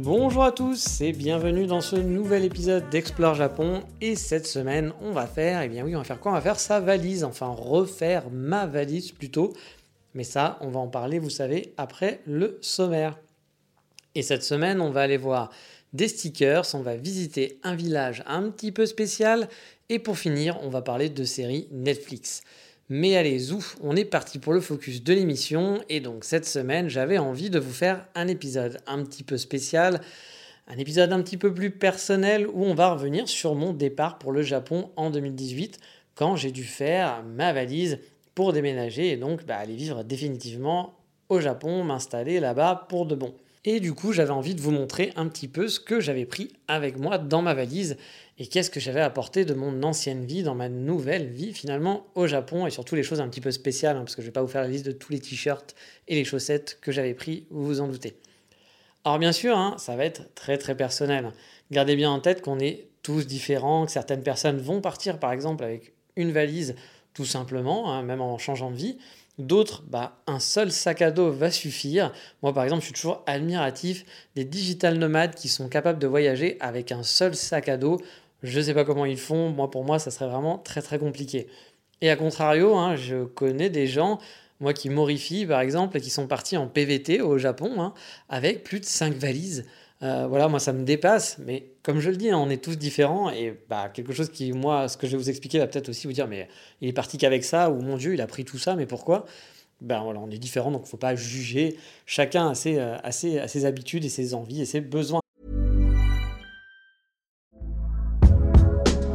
Bonjour à tous et bienvenue dans ce nouvel épisode d'Explore Japon. Et cette semaine, on va faire, eh bien oui, on va faire quoi? On va faire sa valise, enfin refaire ma valise plutôt. Mais ça, on va en parler, vous savez, après le sommaire. Et cette semaine, on va aller voir des stickers, on va visiter un village un petit peu spécial. Et pour finir, on va parler de séries Netflix. Mais allez, ouf, on est parti pour le focus de l'émission. Et donc cette semaine, j'avais envie de vous faire un épisode un petit peu spécial, un épisode un petit peu plus personnel où on va revenir sur mon départ pour le Japon en 2018, quand j'ai dû faire ma valise pour déménager et donc bah, aller vivre définitivement au Japon, m'installer là-bas pour de bon. Et du coup, j'avais envie de vous montrer un petit peu ce que j'avais pris avec moi dans ma valise et qu'est-ce que j'avais apporté de mon ancienne vie dans ma nouvelle vie finalement au Japon et surtout les choses un petit peu spéciales hein, parce que je vais pas vous faire la liste de tous les t-shirts et les chaussettes que j'avais pris, vous vous en doutez. Alors bien sûr, hein, ça va être très très personnel. Gardez bien en tête qu'on est tous différents, que certaines personnes vont partir par exemple avec une valise tout simplement, hein, même en changeant de vie. D'autres, bah, un seul sac à dos va suffire. Moi, par exemple, je suis toujours admiratif des digital nomades qui sont capables de voyager avec un seul sac à dos. Je ne sais pas comment ils font. Moi, pour moi, ça serait vraiment très, très compliqué. Et à contrario, hein, je connais des gens, moi qui morifient, par exemple, et qui sont partis en PVT au Japon hein, avec plus de 5 valises. Euh, voilà, moi ça me dépasse, mais comme je le dis, hein, on est tous différents et bah, quelque chose qui, moi, ce que je vais vous expliquer va peut-être aussi vous dire, mais il est parti qu'avec ça, ou mon Dieu, il a pris tout ça, mais pourquoi? Ben voilà, on est différents, donc faut pas juger. Chacun a ses, euh, a ses, a ses habitudes et ses envies et ses besoins.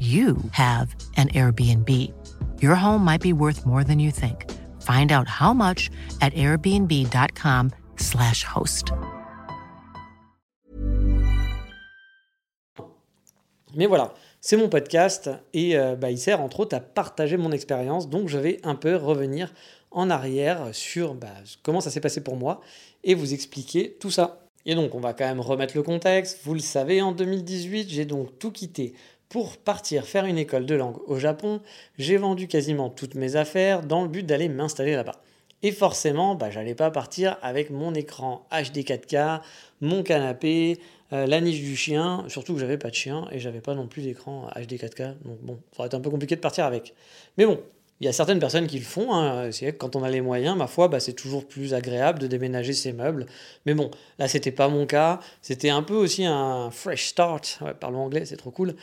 you have an Airbnb. Your home might be worth more than you think. Find out how much at airbnb.com/slash host. Mais voilà, c'est mon podcast et euh, bah, il sert entre autres à partager mon expérience. Donc je vais un peu revenir en arrière sur bah, comment ça s'est passé pour moi et vous expliquer tout ça. Et donc on va quand même remettre le contexte. Vous le savez, en 2018, j'ai donc tout quitté pour partir faire une école de langue au Japon, j'ai vendu quasiment toutes mes affaires dans le but d'aller m'installer là-bas. Et forcément, bah, j'allais pas partir avec mon écran HD 4K, mon canapé, euh, la niche du chien, surtout que j'avais pas de chien et j'avais pas non plus d'écran HD 4K. Donc bon, ça aurait été un peu compliqué de partir avec. Mais bon, il y a certaines personnes qui le font. Hein. C'est quand on a les moyens, ma foi, bah, c'est toujours plus agréable de déménager ses meubles. Mais bon, là, c'était pas mon cas. C'était un peu aussi un fresh start. Parlons anglais, c'est trop cool.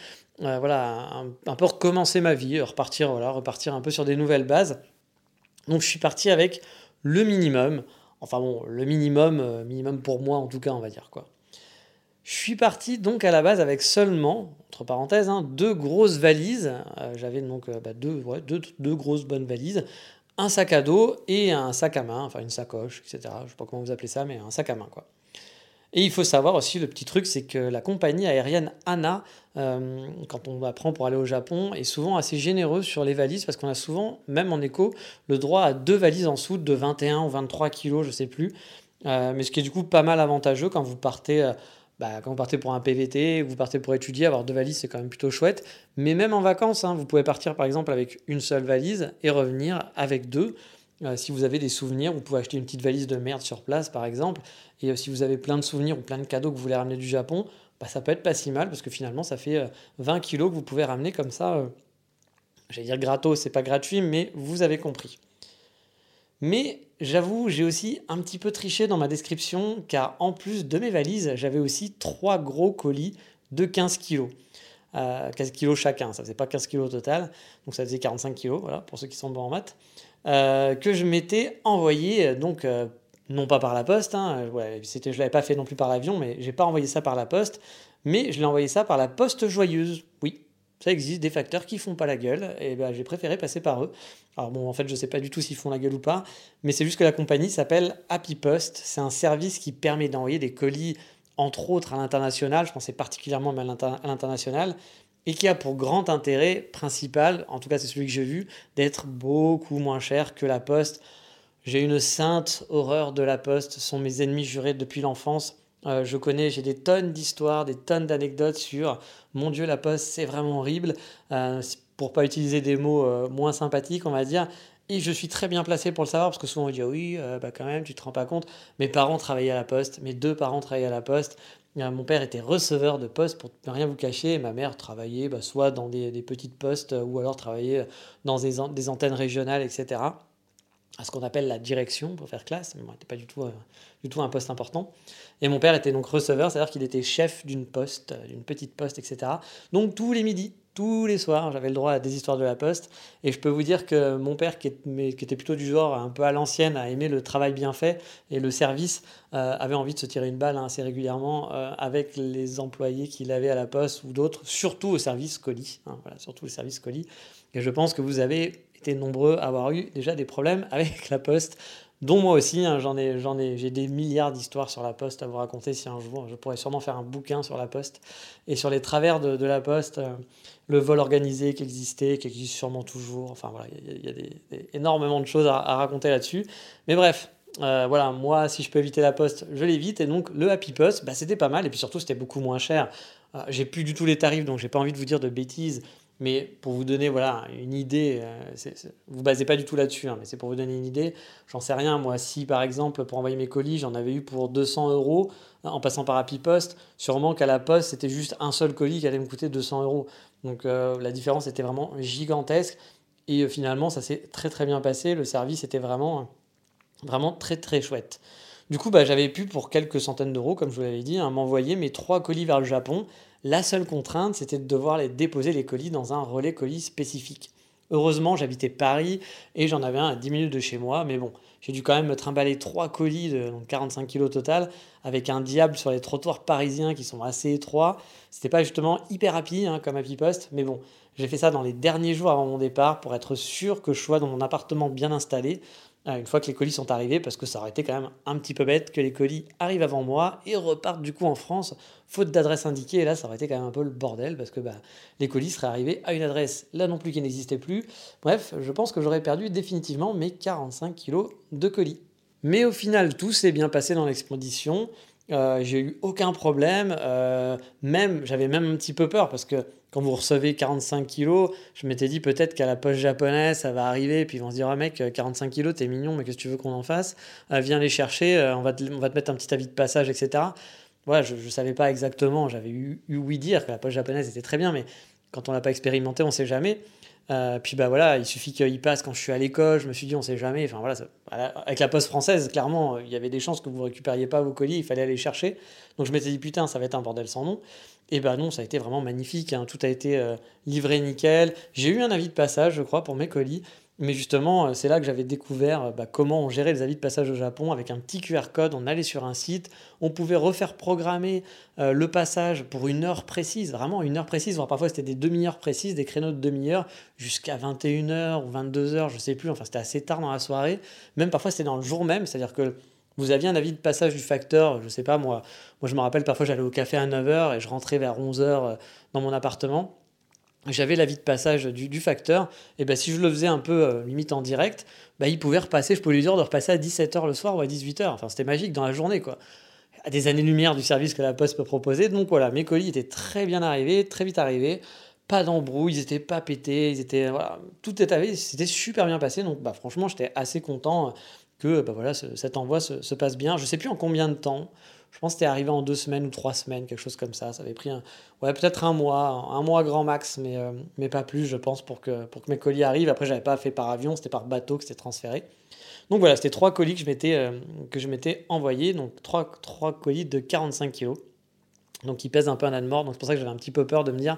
Euh, voilà, un, peu recommencer ma vie, repartir, voilà, repartir un peu sur des nouvelles bases. Donc, je suis parti avec le minimum. Enfin bon, le minimum, euh, minimum pour moi en tout cas, on va dire quoi. Je suis parti donc à la base avec seulement, entre parenthèses, hein, deux grosses valises. Euh, j'avais donc bah, deux, deux, grosses bonnes valises, un sac à dos et un sac à main, enfin une sacoche, etc. Je sais pas comment vous appelez ça, mais un sac à main quoi. Et il faut savoir aussi, le petit truc, c'est que la compagnie aérienne ANA, euh, quand on apprend pour aller au Japon, est souvent assez généreuse sur les valises parce qu'on a souvent, même en éco, le droit à deux valises en soute de 21 ou 23 kilos, je sais plus. mais ce qui est du coup pas mal avantageux quand vous partez bah, quand vous partez pour un PVT, vous partez pour étudier, avoir deux valises, c'est quand même plutôt chouette. Mais même en vacances, hein, vous pouvez partir par exemple avec une seule valise et revenir avec deux. Euh, si vous avez des souvenirs, vous pouvez acheter une petite valise de merde sur place par exemple. Et euh, si vous avez plein de souvenirs ou plein de cadeaux que vous voulez ramener du Japon, bah, ça peut être pas si mal parce que finalement ça fait 20 euh, kilos que vous pouvez ramener comme ça. J'allais dire gratos, c'est pas gratuit, mais vous avez compris. Mais j'avoue, j'ai aussi un petit peu triché dans ma description, car en plus de mes valises, j'avais aussi trois gros colis de 15 kilos. 15 kilos chacun, ça faisait pas 15 kilos au total, donc ça faisait 45 kilos, voilà, pour ceux qui sont bons en maths. Que je m'étais envoyé, donc non pas par la poste, hein, c'était, je ne l'avais pas fait non plus par l'avion, mais j'ai pas envoyé ça par la poste, mais je l'ai envoyé ça par la poste joyeuse. Oui, ça existe, des facteurs qui font pas la gueule, et ben, j'ai préféré passer par eux. Alors bon, en fait, je sais pas du tout s'ils font la gueule ou pas, mais c'est juste que la compagnie s'appelle Happy Post. C'est un service qui permet d'envoyer des colis, entre autres à l'international, je pensais particulièrement à l'international, et qui a pour grand intérêt principal, en tout cas c'est celui que j'ai vu, d'être beaucoup moins cher que la poste. J'ai une sainte horreur de la poste, ce sont mes ennemis jurés depuis l'enfance. Euh, je connais, j'ai des tonnes d'histoires, des tonnes d'anecdotes sur mon Dieu, la poste, c'est vraiment horrible, euh, pour pas utiliser des mots euh, moins sympathiques, on va dire. Et je suis très bien placé pour le savoir, parce que souvent on dit ah oui, bah quand même, tu te rends pas compte. Mes parents travaillaient à la poste, mes deux parents travaillaient à la poste. Mon père était receveur de poste, pour ne rien vous cacher, ma mère travaillait bah, soit dans des, petites postes, ou alors travaillait dans des, des antennes régionales, etc à ce qu'on appelle la direction pour faire classe, mais bon, n'était pas du tout, euh, du tout un poste important. Et mon père était donc receveur, c'est-à-dire qu'il était chef d'une poste, euh, d'une petite poste, etc. Donc tous les midis, tous les soirs, j'avais le droit à des histoires de la poste. Et je peux vous dire que mon père, qui, était plutôt du genre un peu à l'ancienne, a aimé le travail bien fait et le service, euh, avait envie de se tirer une balle hein, assez régulièrement avec les employés qu'il avait à la poste ou d'autres, surtout au service colis. Hein, surtout au service colis. Et je pense que vous avez été nombreux à avoir eu déjà des problèmes avec la poste, dont moi aussi. Hein, j'en ai, j'en ai, j'ai des milliards d'histoires sur la poste à vous raconter si un jour je pourrais sûrement faire un bouquin sur la poste et sur les travers de, la poste, euh, le vol organisé qui existait, qui existe sûrement toujours. Enfin voilà, il y a, énormément de choses à, raconter là-dessus. Mais bref. Euh, voilà, moi, si je peux éviter la poste, je l'évite. Et donc, le Happy Post, bah, c'était pas mal. Et puis surtout, c'était beaucoup moins cher. Euh, j'ai plus du tout les tarifs, donc j'ai pas envie de vous dire de bêtises. Mais pour vous donner voilà, une idée, euh, vous ne basez pas du tout là-dessus, hein, mais c'est pour vous donner une idée. J'en sais rien, moi, si par exemple, pour envoyer mes colis, j'en avais eu pour 200 euros hein, en passant par Happy Post, sûrement qu'à la poste, c'était juste un seul colis qui allait me coûter 200 euros. Donc euh, la différence était vraiment gigantesque. Et euh, finalement, ça s'est très très bien passé. Le service était vraiment, vraiment très très chouette. Du coup, bah, j'avais pu, pour quelques centaines d'euros, comme je vous l'avais dit, hein, m'envoyer mes trois colis vers le Japon la seule contrainte, c'était de devoir les déposer les colis dans un relais colis spécifique. Heureusement, j'habitais Paris et j'en avais un à 10 minutes de chez moi, mais bon, j'ai dû quand même me trimballer trois colis de 45 kg total avec un diable sur les trottoirs parisiens qui sont assez étroits. C'était pas justement hyper rapide hein, comme Happy Post, mais bon, j'ai fait ça dans les derniers jours avant mon départ pour être sûr que je sois dans mon appartement bien installé une fois que les colis sont arrivés, parce que ça aurait été quand même un petit peu bête que les colis arrivent avant moi et repartent du coup en France, faute d'adresse indiquée. Et là, ça aurait été quand même un peu le bordel, parce que bah, les colis seraient arrivés à une adresse là non plus qui n'existait plus. Bref, je pense que j'aurais perdu définitivement mes 45 kilos de colis. Mais au final, tout s'est bien passé dans l'expédition. Euh, j'ai eu aucun problème. Euh, même, j'avais même un petit peu peur parce que quand vous recevez 45 kilos, je m'étais dit peut-être qu'à la poste japonaise, ça va arriver, puis ils vont se dire, ah mec, 45 kilos, t'es mignon, mais qu'est-ce que tu veux qu'on en fasse? Euh, Viens les chercher, on, va te, on va te mettre un petit avis de passage, etc. Voilà, je ne savais pas exactement, j'avais eu, eu oui dire que la poste japonaise était très bien, mais quand on l'a pas expérimenté, on sait jamais. Euh, puis bah voilà, il suffit qu'il passe quand je suis à l'école. Je me suis dit, on sait jamais. Enfin voilà, avec la poste française, clairement, il y avait des chances que vous récupériez pas vos colis. Il fallait aller chercher. Donc je m'étais dit putain, ça va être un bordel sans nom. Et bah non, ça a été vraiment magnifique. Hein. Tout a été euh, livré nickel. J'ai eu un avis de passage, je crois, pour mes colis. Mais justement, euh, c'est là que j'avais découvert euh, bah, comment on gérait les avis de passage au Japon avec un petit QR code. On allait sur un site, on pouvait refaire programmer euh, le passage pour une heure précise, vraiment une heure précise, parfois c'était des demi-heures précises, des créneaux de demi-heure jusqu'à 21h ou 22h, je sais plus, enfin c'était assez tard dans la soirée. Même parfois c'était dans le jour même, c'est-à-dire que vous aviez un avis de passage du facteur, je sais pas moi, moi je me rappelle parfois j'allais au café à 9h et je rentrais vers 11h dans mon appartement j'avais l'avis de passage du, facteur, et ben si je le faisais un peu euh, limite en direct, bah, il pouvait repasser, je pouvais lui dire de repasser à 17h le soir ou à 18h. Enfin, c'était magique dans la journée, quoi. À des années-lumière du service que la Poste peut proposer. Donc voilà, mes colis étaient très bien arrivés, très vite arrivés. Pas d'embrouille, ils étaient pas pétés, ils étaient, voilà, tout arrivé, c'était super bien passé. Donc bah, franchement, j'étais assez content que bah, voilà, cet envoi se, se, passe bien. Je sais plus en combien de temps. Je pense que c'était arrivé en deux semaines ou trois semaines, quelque chose comme ça. Ça avait pris un, ouais, peut-être un mois, un mois grand max, mais, euh, mais pas plus, je pense, pour que, mes colis arrivent. Après, j'avais pas fait par avion, c'était par bateau que c'était transféré. Donc voilà, c'était trois colis que je m'étais, euh, je envoyé, donc trois, trois colis de 45 kg. Donc ils pèsent un peu un âne mort, donc c'est pour ça que j'avais un petit peu peur de me dire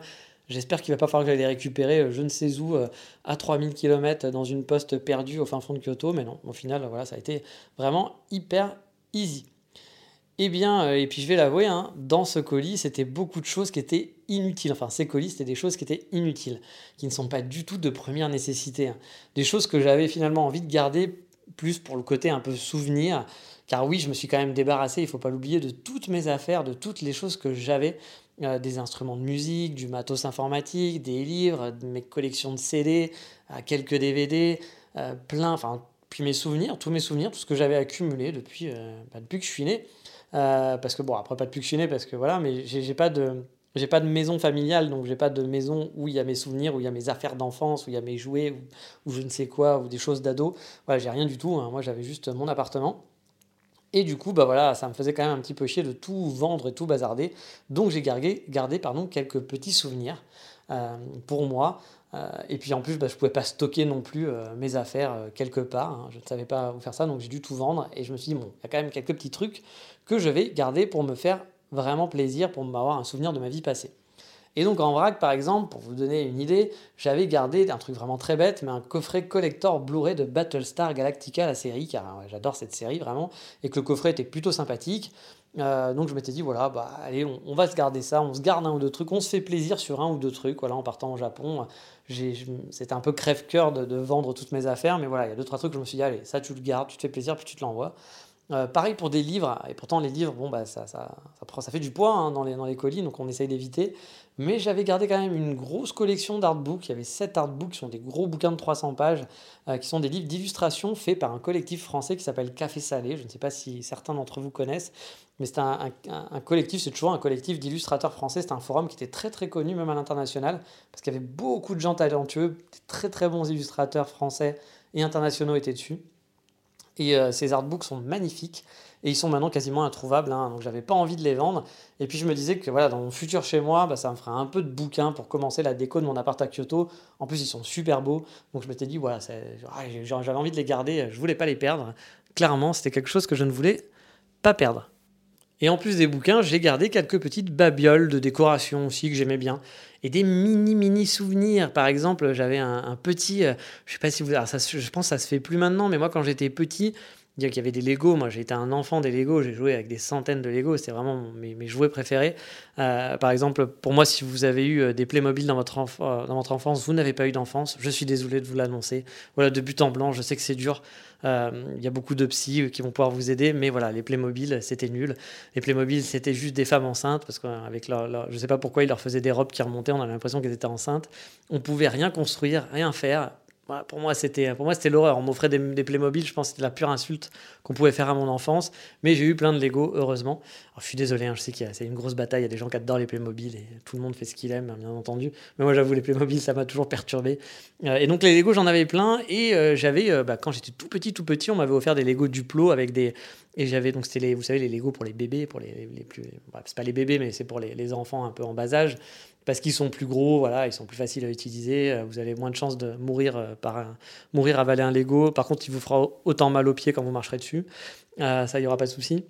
J'espère qu'il va pas falloir que j'aille les récupérer je ne sais où à 3000 km dans une poste perdue au fin fond de Kyoto. Mais non, au final, voilà, ça a été vraiment hyper easy. Eh bien, euh, et puis je vais l'avouer, hein, dans ce colis, c'était beaucoup de choses qui étaient inutiles. Enfin, ces colis, c'était des choses qui étaient inutiles, qui ne sont pas du tout de première nécessité. Hein. Des choses que j'avais finalement envie de garder plus pour le côté un peu souvenir. Car oui, je me suis quand même débarrassé, il ne faut pas l'oublier, de toutes mes affaires, de toutes les choses que j'avais, euh, des instruments de musique, du matos informatique, des livres, de mes collections de CD, euh, quelques DVD, plein, enfin, puis mes souvenirs, tous mes souvenirs, tout ce que j'avais accumulé depuis, bah, depuis que je suis né. Euh, parce que bon, après pas de puctionner parce que voilà, mais j'ai pas de maison familiale, donc j'ai pas de maison où il y a mes souvenirs, où il y a mes affaires d'enfance, où il y a mes jouets, ou, je ne sais quoi, ou des choses d'ado. Voilà, j'ai rien du tout. Hein. Moi, j'avais juste mon appartement. Et du coup, bah voilà, ça me faisait quand même un petit peu chier de tout vendre et tout bazarder. Donc j'ai gardé, gardé pardon, quelques petits souvenirs euh, pour moi. Euh, et puis en plus, bah, je ne pouvais pas stocker non plus mes affaires quelque part. Hein. Je ne savais pas où faire ça, donc j'ai dû tout vendre. Et je me suis dit, bon, il y a quand même quelques petits trucs que je vais garder pour me faire vraiment plaisir, pour m'avoir un souvenir de ma vie passée. Et donc en vrac, par exemple, pour vous donner une idée, j'avais gardé un truc vraiment très bête, mais un coffret collector Blu-ray de Battlestar Galactica, la série, car j'adore cette série vraiment, et que le coffret était plutôt sympathique. Euh, donc je m'étais dit, voilà, bah allez, on, va se garder ça, on se garde un ou deux trucs, on se fait plaisir sur un ou deux trucs. Voilà, en partant au Japon, c'était un peu crève-cœur de, vendre toutes mes affaires, mais voilà, il y a deux, trois trucs, je me suis dit, allez, ça tu le gardes, tu te fais plaisir, puis tu te l'envoies. Euh, pareil pour des livres, et pourtant les livres, bon, bah, ça, ça, ça, ça fait du poids hein, dans, les, dans les colis, donc on essaye d'éviter. Mais j'avais gardé quand même une grosse collection d'artbooks. Il y avait 7 artbooks qui sont des gros bouquins de 300 pages, euh, qui sont des livres d'illustration faits par un collectif français qui s'appelle Café Salé. Je ne sais pas si certains d'entre vous connaissent, mais c'est un, collectif, c'est toujours un collectif d'illustrateurs français. C'est un forum qui était très très connu, même à l'international, parce qu'il y avait beaucoup de gens talentueux, des très très bons illustrateurs français et internationaux étaient dessus. Et euh, ces artbooks sont magnifiques et ils sont maintenant quasiment introuvables. Hein, donc j'avais pas envie de les vendre. Et puis je me disais que voilà, dans mon futur chez moi, bah, ça me ferait un peu de bouquins pour commencer la déco de mon appart à Kyoto. En plus, ils sont super beaux. Donc je m'étais dit, voilà, ah, j'avais envie de les garder. Je voulais pas les perdre. Clairement, c'était quelque chose que je ne voulais pas perdre. Et en plus des bouquins, j'ai gardé quelques petites babioles de décoration aussi que j'aimais bien. Et des mini, mini souvenirs. Par exemple, j'avais un, petit. Euh, je sais pas si vous. je pense que ça se fait plus maintenant, mais moi, quand j'étais petit, qu'il y avait des Lego. Moi, j'étais un enfant des Lego. J'ai joué avec des centaines de Lego. C'était vraiment mes, jouets préférés. Euh, par exemple, pour moi, si vous avez eu euh, des Playmobil dans votre, dans votre enfance, vous n'avez pas eu d'enfance. Je suis désolé de vous l'annoncer. Voilà, de but en blanc, je sais que c'est dur. Euh, il y a beaucoup de psy qui vont pouvoir vous aider, mais voilà, les Playmobil, c'était nul. Les Playmobil, c'était juste des femmes enceintes, parce qu'avec leur, leur, je sais pas pourquoi ils leur faisaient des robes qui remontaient, on avait l'impression qu'elles étaient enceintes. On pouvait rien construire, rien faire pour moi, c'était pour moi c'était l'horreur. On m'offrait des, des Playmobil, je pense que c'était la pure insulte qu'on pouvait faire à mon enfance. Mais j'ai eu plein de Lego, heureusement. je suis désolé, hein, je sais qu'il y a c'est une grosse bataille. Il y a des gens qui adorent les Playmobil et tout le monde fait ce qu'il aime, bien entendu. Mais moi, j'avoue, les Playmobil, ça m'a toujours perturbé. Euh, et donc les Lego, j'en avais plein. Et euh, j'avais, euh, bah, quand j'étais tout petit, tout petit, on m'avait offert des Lego Duplo avec des et j'avais donc c'était vous savez, les Lego pour les bébés, pour les, les plus, bref, c'est pas les bébés, mais c'est pour les, les enfants un peu en bas âge parce qu'ils sont plus gros, voilà, ils sont plus faciles à utiliser. Euh, vous avez moins de chances de mourir euh, par un, mourir avaler un Lego. Par contre, il vous fera autant mal aux pieds quand vous marcherez dessus. Euh, ça, il y aura pas de souci.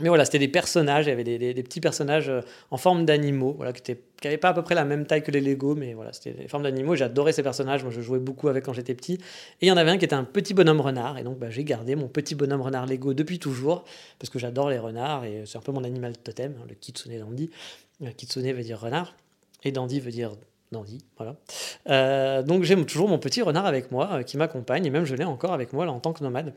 Mais voilà, c'était des personnages. Il y avait des, des, petits personnages en forme d'animaux, voilà, qui n'avaient pas à peu près la même taille que les Lego, mais voilà, c'était des formes d'animaux. J'adorais ces personnages. Moi, je jouais beaucoup avec quand j'étais petit. Et il y en avait un qui était un petit bonhomme renard. Et donc, bah, j'ai gardé mon petit bonhomme renard Lego depuis toujours, parce que j'adore les renards et c'est un peu mon animal totem, hein, le kitsune dandy. Kitsune veut dire renard. Et dandy veut dire dandy, voilà. Euh, donc j'ai toujours mon petit renard avec moi euh, qui m'accompagne, et même je l'ai encore avec moi en tant que nomade.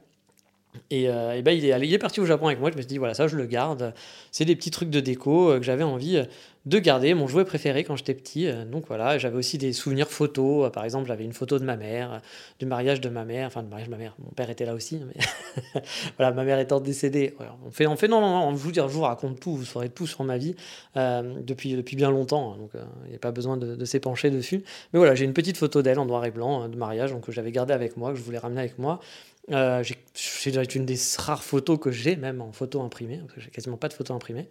Et, euh, ben, il, est, parti au Japon avec moi, je me suis dit, voilà, ça je le garde. C'est des petits trucs de déco que j'avais envie de garder mon jouet préféré quand j'étais petit. Euh, donc voilà, j'avais aussi des souvenirs photos. Euh, par exemple, j'avais une photo de ma mère, euh, du mariage de ma mère, enfin du mariage de ma mère. Mon père était là aussi, mais voilà, ma mère étant décédée. on fait, on fait non, non, non, je vous dire, je vous raconte tout, vous saurez tout sur ma vie depuis, depuis bien longtemps. Hein, donc il n'y a pas besoin de, de s'épancher dessus. Mais voilà, j'ai une petite photo d'elle en noir et blanc de mariage, donc que j'avais gardée avec moi, que je voulais ramener avec moi. C'est une des rares photos que j'ai, même en photo imprimée, parce que j'ai quasiment pas de photos imprimées.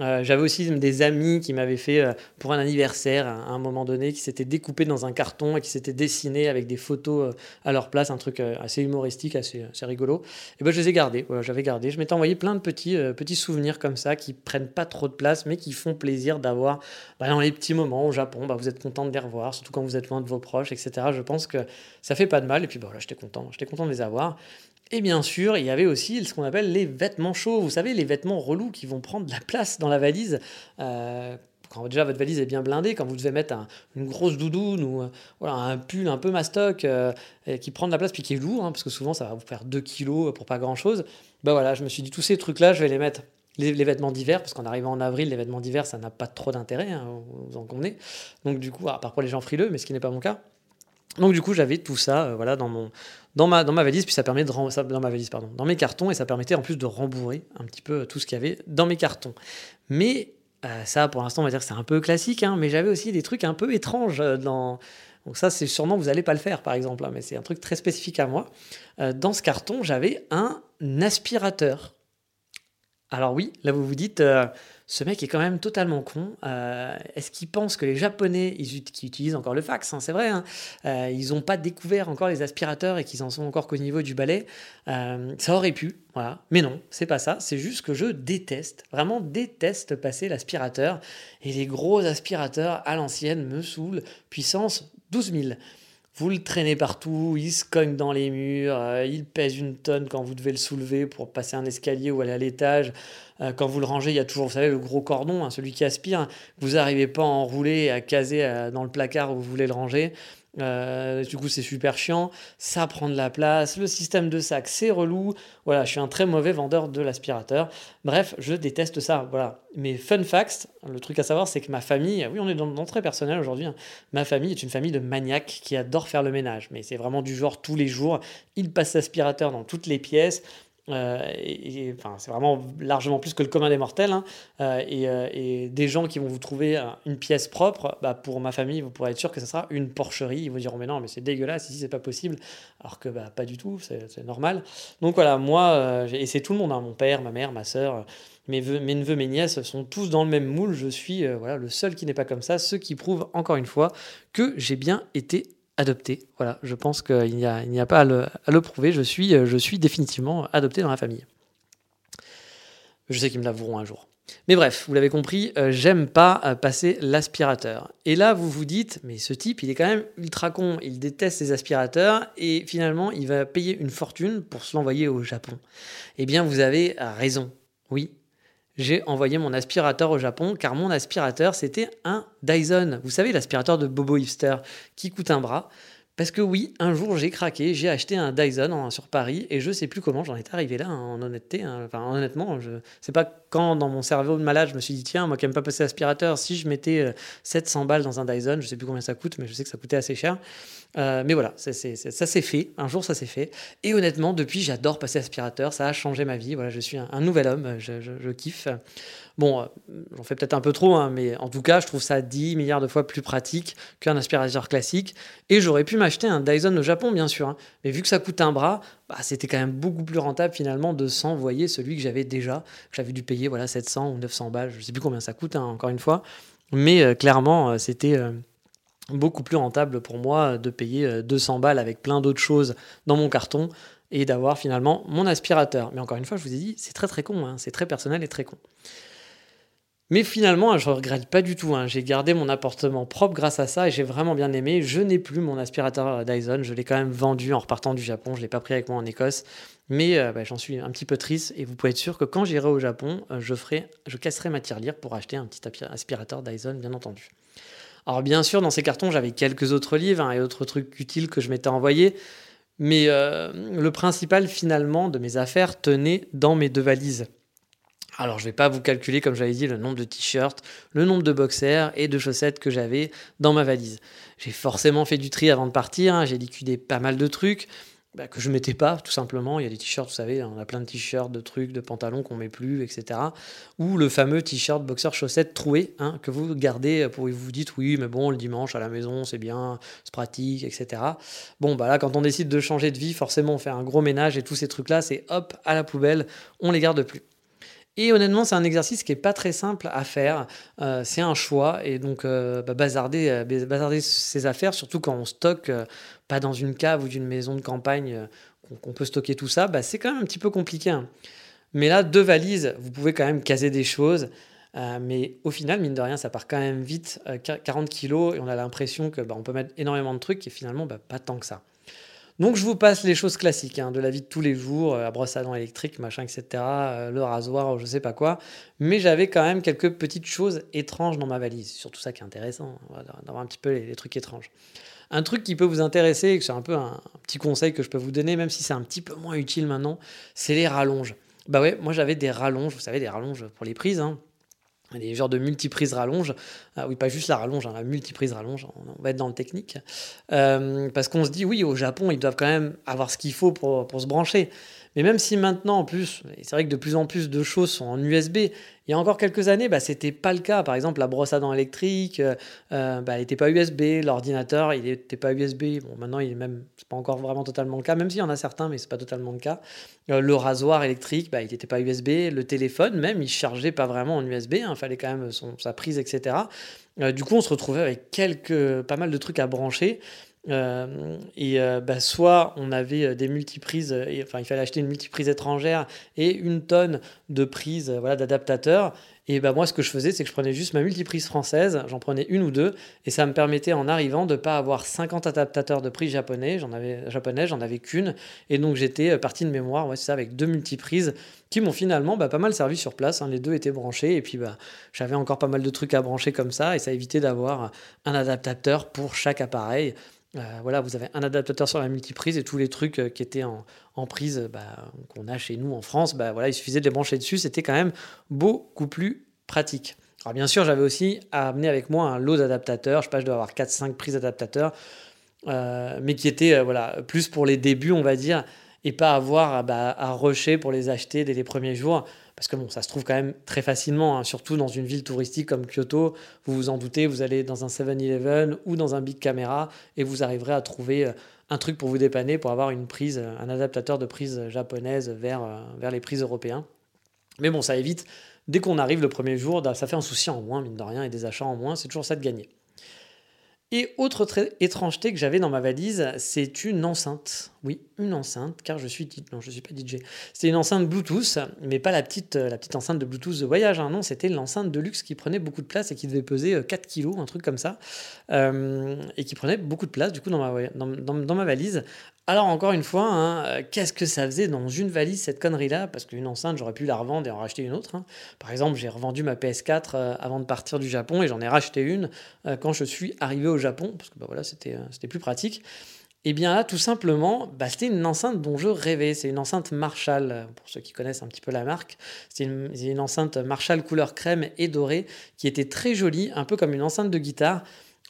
Euh, j'avais aussi des amis qui m'avaient fait euh, pour un anniversaire à un moment donné, qui s'étaient découpés dans un carton et qui s'étaient dessinés avec des photos euh, à leur place, un truc assez humoristique, assez, rigolo. Et ben je les ai gardés. j'avais gardé. Je m'étais envoyé plein de petits, petits souvenirs comme ça qui prennent pas trop de place, mais qui font plaisir d'avoir bah, dans les petits moments au Japon. Bah, vous êtes content de les revoir, surtout quand vous êtes loin de vos proches, etc. Je pense que ça fait pas de mal. Et puis bah, voilà, j'étais content. J'étais content de les avoir. Et bien sûr, il y avait aussi ce qu'on appelle les vêtements chauds. Vous savez, les vêtements relous qui vont prendre de la place dans la valise. Euh, quand déjà votre valise est bien blindée, quand vous devez mettre une grosse doudoune ou euh, un pull un peu mastoc euh, qui prend de la place puis qui est lourd, hein, parce que souvent ça va vous faire 2 kilos pour pas grand chose, bah voilà, je me suis dit tous ces trucs-là, je vais les mettre. Les, vêtements d'hiver, parce qu'en arrivant en avril, les vêtements d'hiver, ça n'a pas trop d'intérêt, hein, vous en convenez. Donc du coup, à part pour les gens frileux, mais ce qui n'est pas mon cas. Donc du coup, j'avais tout ça voilà, dans mon, dans ma, dans ma valise, puis ça permet de dans ma valise, pardon, dans mes cartons, et ça permettait en plus de rembourrer un petit peu tout ce qu'il y avait dans mes cartons. Mais euh, ça, pour l'instant, on va dire que c'est un peu classique, hein, mais j'avais aussi des trucs un peu étranges euh, dans. Donc ça, c'est sûrement vous n'allez pas le faire, par exemple, hein, mais c'est un truc très spécifique à moi. Euh, dans ce carton, j'avais un aspirateur. Alors oui, là vous vous dites, ce mec est quand même totalement con. Euh, est-ce qu'il pense que les Japonais, qui utilisent encore le fax, hein, c'est vrai, hein, euh, ils n'ont pas découvert encore les aspirateurs et qu'ils en sont encore qu'au niveau du balai euh, Ça aurait pu, voilà. Mais non, c'est pas ça. C'est juste que je déteste, vraiment déteste passer l'aspirateur. Et les gros aspirateurs à l'ancienne me saoulent. Puissance 12 000. Vous le traînez partout, il se cogne dans les murs, il pèse une tonne quand vous devez le soulever pour passer un escalier ou aller à l'étage. Euh, quand vous le rangez, il y a toujours, vous savez, le gros cordon, hein, celui qui aspire. Vous n'arrivez pas à enrouler, à caser euh, dans le placard où vous voulez le ranger. Euh, du coup, c'est super chiant. Ça prend de la place. Le système de sac, c'est relou. Voilà, je suis un très mauvais vendeur de l'aspirateur. Bref, je déteste ça. Voilà. Mais fun fact, le truc à savoir, c'est que ma famille, oui, on est dans, dans très personnel aujourd'hui. Hein. Ma famille est une famille de maniaques qui adorent faire le ménage. Mais c'est vraiment du genre tous les jours. Ils passent l'aspirateur dans toutes les pièces. Euh, et, c'est vraiment largement plus que le commun des mortels. Hein. Euh, euh, et, des gens qui vont vous trouver une pièce propre, bah, pour ma famille, vous pourrez être sûr que ce sera une porcherie. Ils vous diront, mais non, mais c'est dégueulasse, ici c'est pas possible. Alors que bah, pas du tout, c'est normal. Donc voilà, moi, et c'est tout le monde, hein, mon père, ma mère, ma soeur. Mes, mes, neveux, mes nièces sont tous dans le même moule. Je suis voilà, le seul qui n'est pas comme ça, ce qui prouve encore une fois que j'ai bien été adopté. Voilà, je pense qu'il n'y a, a, pas à le, prouver. Je suis, je suis définitivement adopté dans la famille. Je sais qu'ils me l'avoueront un jour. Mais bref, vous l'avez compris, euh, j'aime pas euh, passer l'aspirateur. Et là, vous vous dites, mais ce type, il est quand même ultra con, il déteste les aspirateurs et finalement, il va payer une fortune pour se l'envoyer au Japon. Eh bien, vous avez raison. Oui, j'ai envoyé mon aspirateur au Japon car mon aspirateur c'était un Dyson. Vous savez, l'aspirateur de Bobo Hipster qui coûte un bras. Parce que oui, un jour j'ai craqué, j'ai acheté un Dyson sur Paris et je sais plus comment j'en étais arrivé là, en honnêteté. Hein. Enfin, honnêtement, je sais pas quand dans mon cerveau de malade je me suis dit, tiens, moi qui n'aime pas passer l'aspirateur, si je mettais 700 euh, balles dans un Dyson, je sais plus combien ça coûte, mais je sais que ça coûtait assez cher. Euh, mais voilà, ça s'est fait. Un jour, ça s'est fait. Et honnêtement, depuis, j'adore passer l'aspirateur. Ça a changé ma vie. Voilà, je suis un, nouvel homme. Je, kiffe. Bon, euh, j'en fais peut-être un peu trop, hein, mais en tout cas, je trouve ça 10 milliards de fois plus pratique qu'un aspirateur classique. Et j'aurais pu m'acheter un Dyson au Japon, bien sûr. Hein. Mais vu que ça coûte un bras, bah, c'était quand même beaucoup plus rentable finalement de s'envoyer celui que j'avais déjà. J'avais dû payer voilà, 700 ou 900 balles. Je sais plus combien ça coûte, hein, encore une fois. Mais euh, clairement, c'était beaucoup plus rentable pour moi de payer 200 balles avec plein d'autres choses dans mon carton et d'avoir finalement mon aspirateur. Mais encore une fois, je vous ai dit, c'est très très con, c'est très personnel et très con. Mais finalement, je ne regrette pas du tout. Hein. J'ai gardé mon appartement propre grâce à ça et j'ai vraiment bien aimé. Je n'ai plus mon aspirateur Dyson. Je l'ai quand même vendu en repartant du Japon. Je ne l'ai pas pris avec moi en Écosse. Mais euh, bah, j'en suis un petit peu triste. Et vous pouvez être sûr que quand j'irai au Japon, euh, je, je casserai ma tirelire pour acheter un petit aspirateur Dyson, bien entendu. Alors bien sûr, dans ces cartons, j'avais quelques autres livres hein, et autres trucs utiles que je m'étais envoyé. Mais euh, le principal finalement de mes affaires tenait dans mes deux valises. Alors, je ne vais pas vous calculer, comme j'avais dit, le nombre de t-shirts, le nombre de boxers et de chaussettes que j'avais dans ma valise. J'ai forcément fait du tri avant de partir, hein. j'ai liquidé pas mal de trucs bah, que je mettais pas, tout simplement. Il y a des t-shirts, vous savez, on a plein de t-shirts, de trucs, de pantalons qu'on met plus, etc. Ou le fameux t-shirt boxer chaussettes troué, hein, que vous gardez pour vous dites, oui, mais bon, le dimanche à la maison, c'est bien, c'est pratique, etc. Bon, bah là, quand on décide de changer de vie, forcément, on fait un gros ménage et tous ces trucs-là, c'est hop, à la poubelle, on les garde plus. Et honnêtement, c'est un exercice qui est pas très simple à faire. Euh, c'est un choix et donc euh, bah, bazarder, bazarder ses affaires, surtout quand on stocke pas dans une cave ou d'une maison de campagne qu'on peut stocker tout ça, bah, c'est quand même un petit peu compliqué. Hein. Mais là, deux valises, vous pouvez quand même caser des choses. mais au final, mine de rien, ça part quand même vite, 40 kilos, et on a l'impression que bah, on peut mettre énormément de trucs et finalement pas tant que ça. Donc je vous passe les choses classiques hein, de la vie de tous les jours, la brosse à dents électrique, machin, etc., euh, le rasoir, je sais pas quoi. Mais j'avais quand même quelques petites choses étranges dans ma valise. Surtout ça qui est intéressant, hein, d'avoir un petit peu les, trucs étranges. Un truc qui peut vous intéresser, c'est un peu un, petit conseil que je peux vous donner, même si c'est un petit peu moins utile maintenant, c'est les rallonges. Bah ouais, moi j'avais des rallonges, vous savez, des rallonges pour les prises. Hein des genres de multiprise rallonge. Ah oui, pas juste la rallonge, hein, la multiprise rallonge, on, va être dans le technique. Euh, parce qu'on se dit, oui, au Japon, ils doivent quand même avoir ce qu'il faut pour se brancher. Mais même si maintenant, en plus, c'est vrai que de plus en plus de choses sont en USB, il y a encore quelques années, bah, c'était pas le cas. Par exemple, la brosse à dents électrique, euh, euh, bah, elle n'était pas USB, l'ordinateur, il n'était pas USB. Bon, maintenant, il est même, pas encore vraiment totalement le cas, même s'il y en a certains, mais c'est pas totalement le cas. Euh, le rasoir électrique, bah, il n'était pas USB. Le téléphone, même, il chargeait pas vraiment en USB. Il hein, fallait quand même sa prise, etc. du coup, on se retrouvait avec quelques, pas mal de trucs à brancher. Euh, et euh, bah, soit on avait euh, des multiprises, enfin il fallait acheter une multiprise étrangère et une tonne de prises voilà, d'adaptateurs. Et bah, moi, ce que je faisais, c'est que je prenais juste ma multiprise française, j'en prenais une ou deux, et ça me permettait en arrivant de ne pas avoir 50 adaptateurs de prises japonais, j'en avais, japonais, j'en avais qu'une, et donc j'étais parti de mémoire, ouais, ça, avec deux multiprises qui m'ont finalement bah, pas mal servi sur place. Hein. Les deux étaient branchés, et puis bah, j'avais encore pas mal de trucs à brancher comme ça, et ça évitait d'avoir un adaptateur pour chaque appareil. Euh, voilà, vous avez un adaptateur sur la multiprise et tous les trucs euh, qui étaient en, prise bah, qu'on a chez nous en France, bah, voilà, il suffisait de les brancher dessus, c'était quand même beaucoup plus pratique. Alors bien sûr, j'avais aussi amené avec moi un lot d'adaptateurs, je sais pas, je dois avoir 4-5 prises adaptateurs, euh, mais qui étaient voilà, plus pour les débuts, on va dire, et pas avoir bah, à rusher pour les acheter dès les premiers jours. Parce que ça se trouve quand même très facilement, hein, surtout dans une ville touristique comme Kyoto. Vous vous en doutez, vous allez dans un 7-Eleven ou dans un Big Camera et vous arriverez à trouver euh, un truc pour vous dépanner, pour avoir une prise, un adaptateur de prise japonaise vers, euh, vers les prises européens. Mais bon, ça évite, dès qu'on arrive le premier jour, ça fait un souci en moins, mine de rien, et des achats en moins, c'est toujours ça de gagner. Et autre étrangeté que j'avais dans ma valise, c'est une enceinte. Oui, une enceinte, car je suis non, je suis pas DJ. C'est une enceinte Bluetooth, mais pas la petite, la petite enceinte de Bluetooth de voyage. Hein. Non, c'était l'enceinte de luxe qui prenait beaucoup de place et qui devait peser 4 euh, kilos, un truc comme ça, euh, et qui prenait beaucoup de place du coup dans ma valise. Alors encore une fois, hein, euh, qu'est-ce que ça faisait dans une valise cette connerie-là? Parce qu'une enceinte, j'aurais pu la revendre et en racheter une autre. Hein. Par exemple, j'ai revendu ma PS4 euh, avant de partir du Japon et j'en ai racheté une euh, quand je suis arrivé au Japon, parce que bah, voilà, c'était plus pratique. Et eh bien là, tout simplement, bah, c'était une enceinte dont je rêvais. C'est une enceinte Marshall, pour ceux qui connaissent un petit peu la marque. C'est une, une, enceinte Marshall couleur crème et dorée qui était très jolie, un peu comme une enceinte de guitare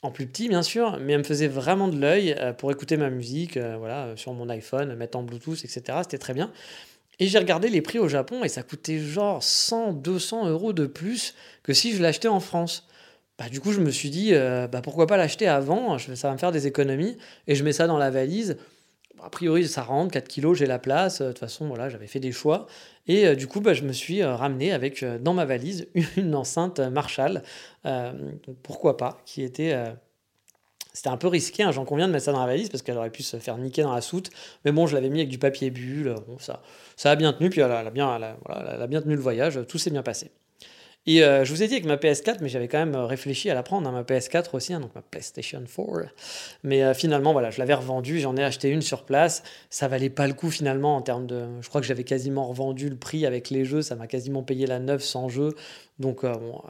en plus petit bien sûr, mais elle me faisait vraiment de l'œil euh, pour écouter ma musique, euh, voilà, euh, sur mon iPhone, mettre en Bluetooth, etc. C'était très bien. Et j'ai regardé les prix au Japon et ça coûtait genre 100, 200 euros de plus que si je l'achetais en France. Bah, du coup, je me suis dit, bah, pourquoi pas l'acheter avant Ça va me faire des économies et je mets ça dans la valise a priori, ça rentre, 4 kilos, j'ai la place. De toute façon, voilà, j'avais fait des choix. Et euh, du coup, bah, je me suis euh, ramené avec euh, dans ma valise une enceinte Marshall. pourquoi pas Qui était. c'était un peu risqué, hein, j'en conviens de mettre ça dans la valise parce qu'elle aurait pu se faire niquer dans la soute. Mais bon, je l'avais mis avec du papier bulle. Ça, ça a bien tenu, puis bien, elle a bien tenu le voyage. Tout s'est bien passé. Et euh, je vous ai dit avec ma PS4, mais j'avais quand même euh, réfléchi à la prendre, hein, ma PS4 aussi, hein, donc ma PlayStation 4. Mais euh, finalement, voilà, je l'avais revendue, j'en ai acheté une sur place. Ça valait pas le coup finalement en termes de. Je crois que j'avais quasiment revendu le prix avec les jeux, ça m'a quasiment payé la neuve sans jeu. Donc bon,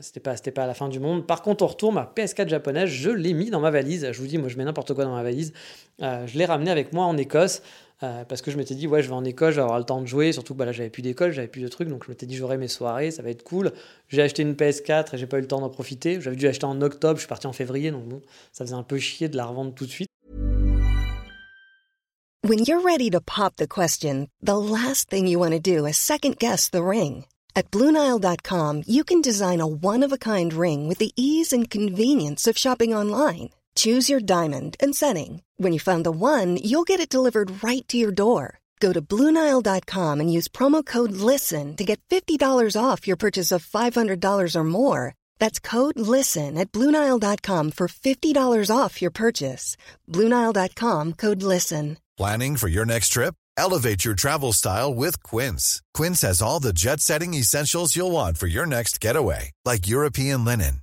c'était pas, pas à la fin du monde. Par contre, au retour, ma PS4 japonaise, je l'ai mis dans ma valise. Je vous dis, moi je mets n'importe quoi dans ma valise. je l'ai ramené avec moi en Écosse. Euh, parce que je m'étais dit, ouais, je vais en école, je vais avoir le temps de jouer, surtout que bah, là, j'avais plus d'école, j'avais plus de trucs, donc je m'étais dit, j'aurai mes soirées, ça va être cool. J'ai acheté une PS4 et j'ai pas eu le temps d'en profiter. J'avais dû l'acheter en octobre, je suis parti en février, donc bon, ça faisait un peu chier de la revendre tout de suite. When you're ready to pop the question, the last thing you want to do is second guess the ring. At BlueNile.com, you can design a one-of-a-kind ring with the ease and convenience of shopping online. Choose your diamond and setting. When you find the one, you'll get it delivered right to your door. Go to Bluenile.com and use promo code LISTEN to get $50 off your purchase of $500 or more. That's code LISTEN at Bluenile.com for $50 off your purchase. Bluenile.com code LISTEN. Planning for your next trip? Elevate your travel style with Quince. Quince has all the jet setting essentials you'll want for your next getaway, like European linen,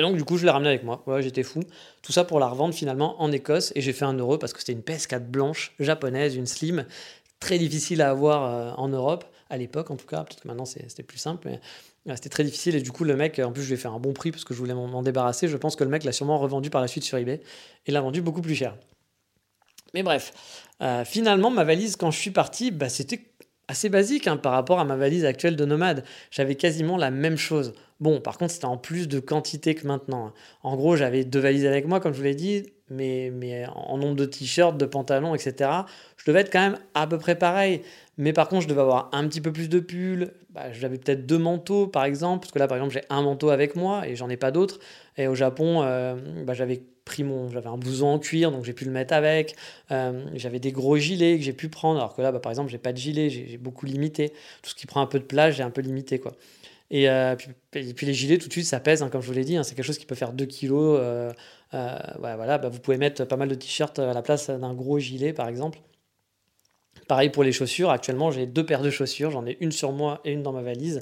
Et donc, du coup, je l'ai ramené avec moi. Ouais, j'étais fou. Tout ça pour la revendre finalement en Écosse. Et j'ai fait un euro parce que c'était une PS4 blanche, japonaise, une slim, très difficile à avoir euh, en Europe, à l'époque en tout cas. Peut-être que maintenant c'était plus simple. Mais c'était très difficile. Et du coup, le mec, en plus, je lui ai fait un bon prix parce que je voulais m'en m'en débarrasser. Je pense que le mec l'a sûrement revendu par la suite sur eBay. Et l'a vendu beaucoup plus cher. Mais bref, euh, finalement, ma valise, quand je suis parti, bah, c'était assez basique hein, par rapport à ma valise actuelle de nomade. J'avais quasiment la même chose. Bon, par contre, c'était en plus de quantité que maintenant. hein. En gros, j'avais deux valises avec moi, comme je vous l'ai dit, mais, mais en nombre de t-shirts, de pantalons, etc. Je devais être quand même à peu près pareil. Mais par contre, je devais avoir un petit peu plus de pulls. Bah, j'avais peut-être deux manteaux, par exemple. Parce que là, par exemple, j'ai un manteau avec moi et j'en ai pas d'autres. Et au Japon, euh, bah, j'avais pris mon, j'avais un blouson en cuir, donc j'ai pu le mettre avec. Euh, j'avais des gros gilets que j'ai pu prendre, alors que là, bah, par exemple, j'ai pas de gilet, j'ai beaucoup limité. Tout ce qui prend un peu de place, j'ai un peu limité, quoi. Et, euh, puis, et puis les gilets, tout de suite, ça pèse, hein, comme je vous l'ai dit, hein, c'est quelque chose qui peut faire 2 kilos. euh, euh, bah, vous pouvez mettre pas mal de t-shirts à la place d'un gros gilet, par exemple. Pareil pour les chaussures. Actuellement, j'ai deux paires de chaussures. J'en ai une sur moi et une dans ma valise.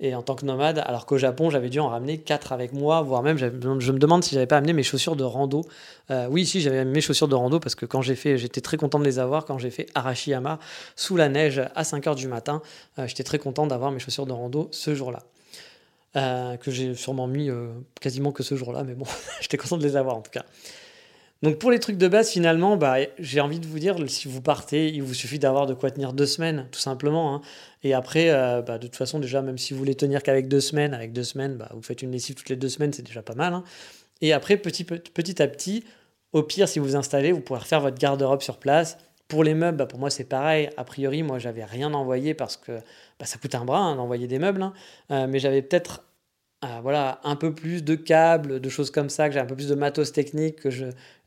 Et en tant que nomade, alors qu'au Japon, j'avais dû en ramener quatre avec moi, voire même, je me demande si j'avais pas amené mes chaussures de rando. Euh, oui, si, j'avais mes chaussures de rando parce que quand j'ai fait, j'étais très content de les avoir. Quand j'ai fait Arashiyama sous la neige à 5 h du matin, euh, j'étais très content d'avoir mes chaussures de rando ce jour-là. Euh, que j'ai sûrement mis quasiment que ce jour-là, mais bon, j'étais content de les avoir en tout cas. Donc pour les trucs de base, finalement, bah, j'ai envie de vous dire, si vous partez, il vous suffit d'avoir de quoi tenir deux semaines, tout simplement. hein. Et après, euh, bah, de toute façon, déjà, même si vous voulez tenir qu'avec deux semaines, avec deux semaines, bah, vous faites une lessive toutes les deux semaines, c'est déjà pas mal. hein. Et après, petit, petit, à petit, au pire, si vous vous installez, vous pourrez refaire votre garde-robe sur place. Pour les meubles, pour moi, c'est pareil. A priori, moi, j'avais rien envoyé parce que ça coûte un bras hein, d'envoyer des meubles. Euh, mais j'avais peut-être euh, voilà, un peu plus de câbles, de choses comme ça, que j'ai un peu plus de matos technique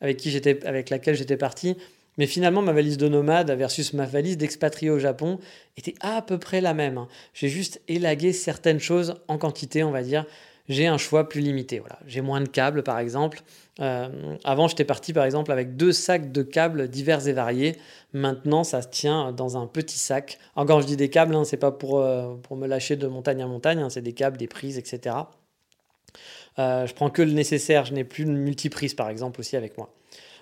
avec, qui avec laquelle j'étais parti. Mais finalement, ma valise de nomade versus ma valise d'expatrié au Japon était à peu près la même. hein. J'ai juste élagué certaines choses en quantité, on va dire. J'ai un choix plus limité. J'ai moins de câbles, par exemple. Euh, avant, j'étais parti, par exemple, avec deux sacs de câbles divers et variés. Maintenant, ça se tient dans un petit sac. Encore, je dis des câbles, hein, c'est pas pour, euh, me lâcher de montagne à montagne. hein, c'est des câbles, des prises, etc. Euh, je prends que le nécessaire. Je n'ai plus de multiprise, par exemple, aussi avec moi.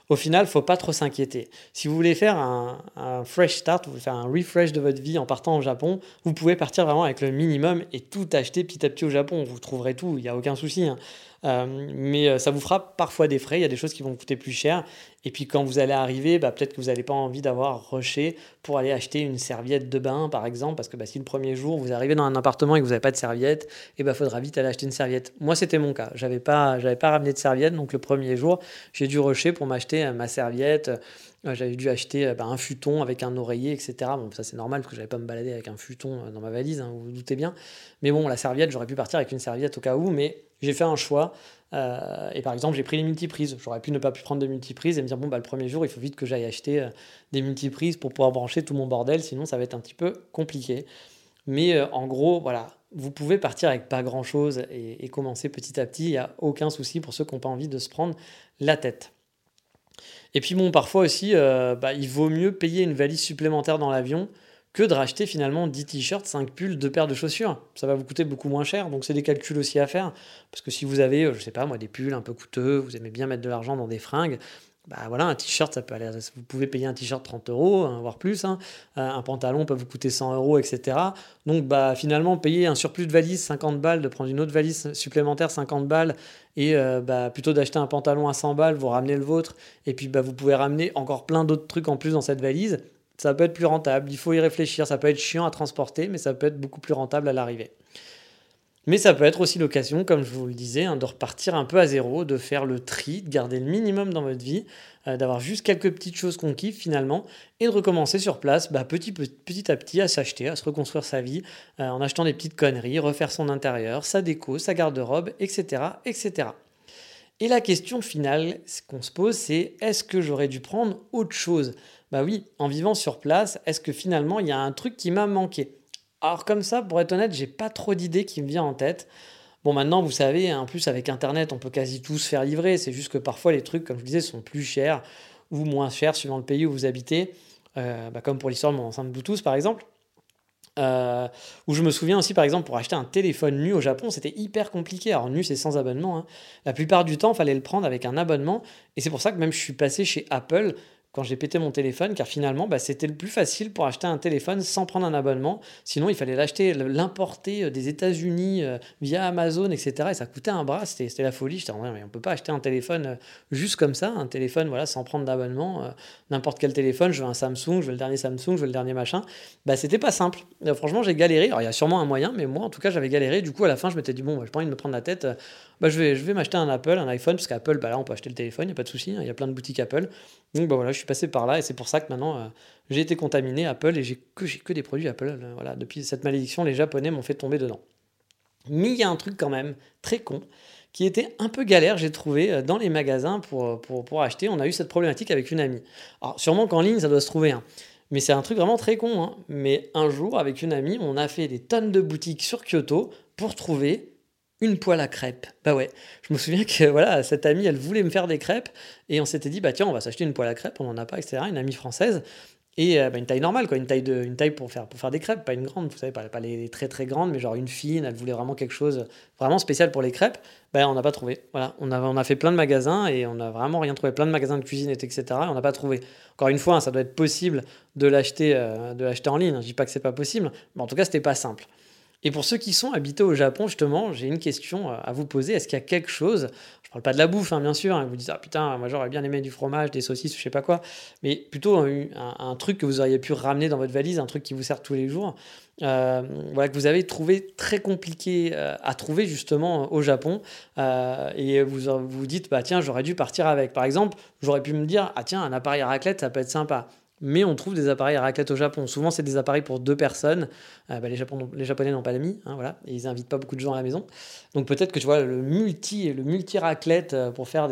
Au final, faut pas trop s'inquiéter. Si vous voulez faire un, fresh start, vous voulez faire un refresh de votre vie en partant au Japon, vous pouvez partir vraiment avec le minimum et tout acheter petit à petit au Japon. Vous trouverez tout, il n'y a aucun souci. hein. Euh, mais euh, ça vous fera parfois des frais, il y a des choses qui vont coûter plus cher. Et puis quand vous allez arriver, bah, peut-être que vous n'avez pas envie d'avoir rushé pour aller acheter une serviette de bain, par exemple, parce que bah, si le premier jour vous arrivez dans un appartement et que vous n'avez pas de serviette, il bah, faudra vite aller acheter une serviette. Moi, c'était mon cas. J'avais pas, j'avais pas ramené de serviette, donc le premier jour, j'ai dû rusher pour m'acheter euh, ma serviette. J'avais dû acheter euh, bah, un futon avec un oreiller, etc. Bon, ça c'est normal parce que j'avais pas me balader avec un futon euh, dans ma valise, hein, vous vous doutez bien. Mais bon, la serviette, j'aurais pu partir avec une serviette au cas où, mais j'ai fait un choix. Euh, et par exemple, j'ai pris les multiprises. J'aurais pu ne pas pu prendre de multiprises et me dire bon bah le premier jour, il faut vite que j'aille acheter des multiprises pour pouvoir brancher tout mon bordel, sinon ça va être un petit peu compliqué. Mais en gros, voilà, vous pouvez partir avec pas grand chose et, et commencer petit à petit. Il n'y a aucun souci pour ceux qui n'ont pas envie de se prendre la tête. Et puis bon, parfois aussi, euh, bah, il vaut mieux payer une valise supplémentaire dans l'avion que de racheter finalement 10 t-shirts, 5 pulls, 2 paires de chaussures. Ça va vous coûter beaucoup moins cher, donc c'est des calculs aussi à faire. Parce que si vous avez, euh, je sais pas moi, des pulls un peu coûteux, vous aimez bien mettre de l'argent dans des fringues, bah voilà, un t-shirt, ça peut aller, vous pouvez payer un t-shirt 30 euros, hein, voire plus. hein. Euh, Un pantalon peut vous coûter 100 euros, etc. Donc bah finalement, payer un surplus de valise 50 balles, de prendre une autre valise supplémentaire 50 balles, et euh, bah, plutôt d'acheter un pantalon à 100 balles, vous ramenez le vôtre, et puis bah, vous pouvez ramener encore plein d'autres trucs en plus dans cette valise. Ça peut être plus rentable, il faut y réfléchir, ça peut être chiant à transporter, mais ça peut être beaucoup plus rentable à l'arrivée. Mais ça peut être aussi l'occasion, comme je vous le disais, hein, de repartir un peu à zéro, de faire le tri, de garder le minimum dans votre vie, euh, d'avoir juste quelques petites choses qu'on kiffe finalement, et de recommencer sur place bah, petit, à petit à s'acheter, à se reconstruire sa vie, euh, en achetant des petites conneries, refaire son intérieur, sa déco, sa garde-robe, etc., etc. Et la question finale qu'on se pose, c'est est-ce que j'aurais dû prendre autre chose? Bah oui, en vivant sur place, est-ce que finalement il y a un truc qui m'a manqué? Alors comme ça, pour être honnête, j'ai pas trop d'idées qui me viennent en tête. Bon, maintenant, vous savez, en plus, avec Internet, on peut quasi tous faire livrer. C'est juste que parfois, les trucs, comme je vous disais, sont plus chers ou moins chers suivant le pays où vous habitez. Euh, bah, comme pour l'histoire de mon enceinte Bluetooth, par exemple. Euh, où je me souviens aussi, par exemple, pour acheter un téléphone nu au Japon, c'était hyper compliqué. Alors, nu, c'est sans abonnement. Hein. La plupart du temps, il fallait le prendre avec un abonnement. Et c'est pour ça que même je suis passé chez Apple quand j'ai pété mon téléphone, car finalement, bah, c'était le plus facile pour acheter un téléphone sans prendre un abonnement. Sinon, il fallait l'acheter, l'importer euh, des États-Unis euh, via Amazon, etc. Et ça coûtait un bras, c'était la folie. J'étais mais on peut pas acheter un téléphone euh, juste comme ça, un téléphone voilà, sans prendre d'abonnement. N'importe quel téléphone, je veux un Samsung, je veux le dernier Samsung, je veux le dernier machin. Bah, c'était pas simple. franchement, j'ai galéré. Alors, il y a sûrement un moyen, mais moi, en tout cas, j'avais galéré. Du coup, à la fin, je m'étais dit, bon, bah, j'ai pas envie de me prendre la tête. Bah, je vais, je vais m'acheter un Apple, un iPhone, parce qu'Apple, bah, là, on peut acheter le téléphone, il n'y a pas de souci. Hein, il y a plein de boutiques Apple. Donc bah voilà, je suis passé par là et c'est pour ça que maintenant euh, j'ai été contaminé Apple et j'ai que, que des produits Apple. Euh, voilà, depuis cette malédiction, les Japonais m'ont fait tomber dedans. Mais il y a un truc quand même très con qui était un peu galère, j'ai trouvé, euh, dans les magasins pour, pour, pour, acheter. On a eu cette problématique avec une amie. Alors sûrement qu'en ligne, ça doit se trouver. Hein. Mais c'est un truc vraiment très con. Hein. Mais un jour, avec une amie, on a fait des tonnes de boutiques sur Kyoto pour trouver une poêle à crêpes. Bah ouais, je me souviens que voilà, cette amie, elle voulait me faire des crêpes et on s'était dit bah tiens, on va s'acheter une poêle à crêpes, on n'en a pas, etc. Une amie française et euh, bah, une taille normale quoi, une taille de, une taille pour faire pour faire des crêpes, pas une grande, vous savez, pas, les très très grandes, mais genre une fine. Elle voulait vraiment quelque chose vraiment spécial pour les crêpes. Bah on n'a pas trouvé. Voilà, on a on a fait plein de magasins et on n'a vraiment rien trouvé, plein de magasins de cuisine etc. Et on n'a pas trouvé. Encore une fois, hein, ça doit être possible de l'acheter euh, de l'acheter en ligne. Je dis pas que c'est pas possible, mais en tout cas c'était pas simple. Et pour ceux qui sont habités au Japon, justement, j'ai une question euh, à vous poser. Est-ce qu'il y a quelque chose, je parle pas de la bouffe, hein, bien sûr, hein, vous dites, ah putain, moi j'aurais bien aimé du fromage, des saucisses, je sais pas quoi, mais plutôt un, truc que vous auriez pu ramener dans votre valise, un truc qui vous sert tous les jours, euh, que vous avez trouvé très compliqué euh, à trouver justement au Japon, et vous vous dites, bah tiens, j'aurais dû partir avec. Par exemple, j'aurais pu me dire, ah tiens, un appareil à raclette, ça peut être sympa mais on trouve des appareils à raclette au Japon. Souvent, c'est des appareils pour deux personnes. Euh, bah, les, Japonais n'ont pas d'amis, hein, voilà, et ils invitent pas beaucoup de gens à la maison. Donc peut-être que tu vois le multi, le multi raclette euh, pour faire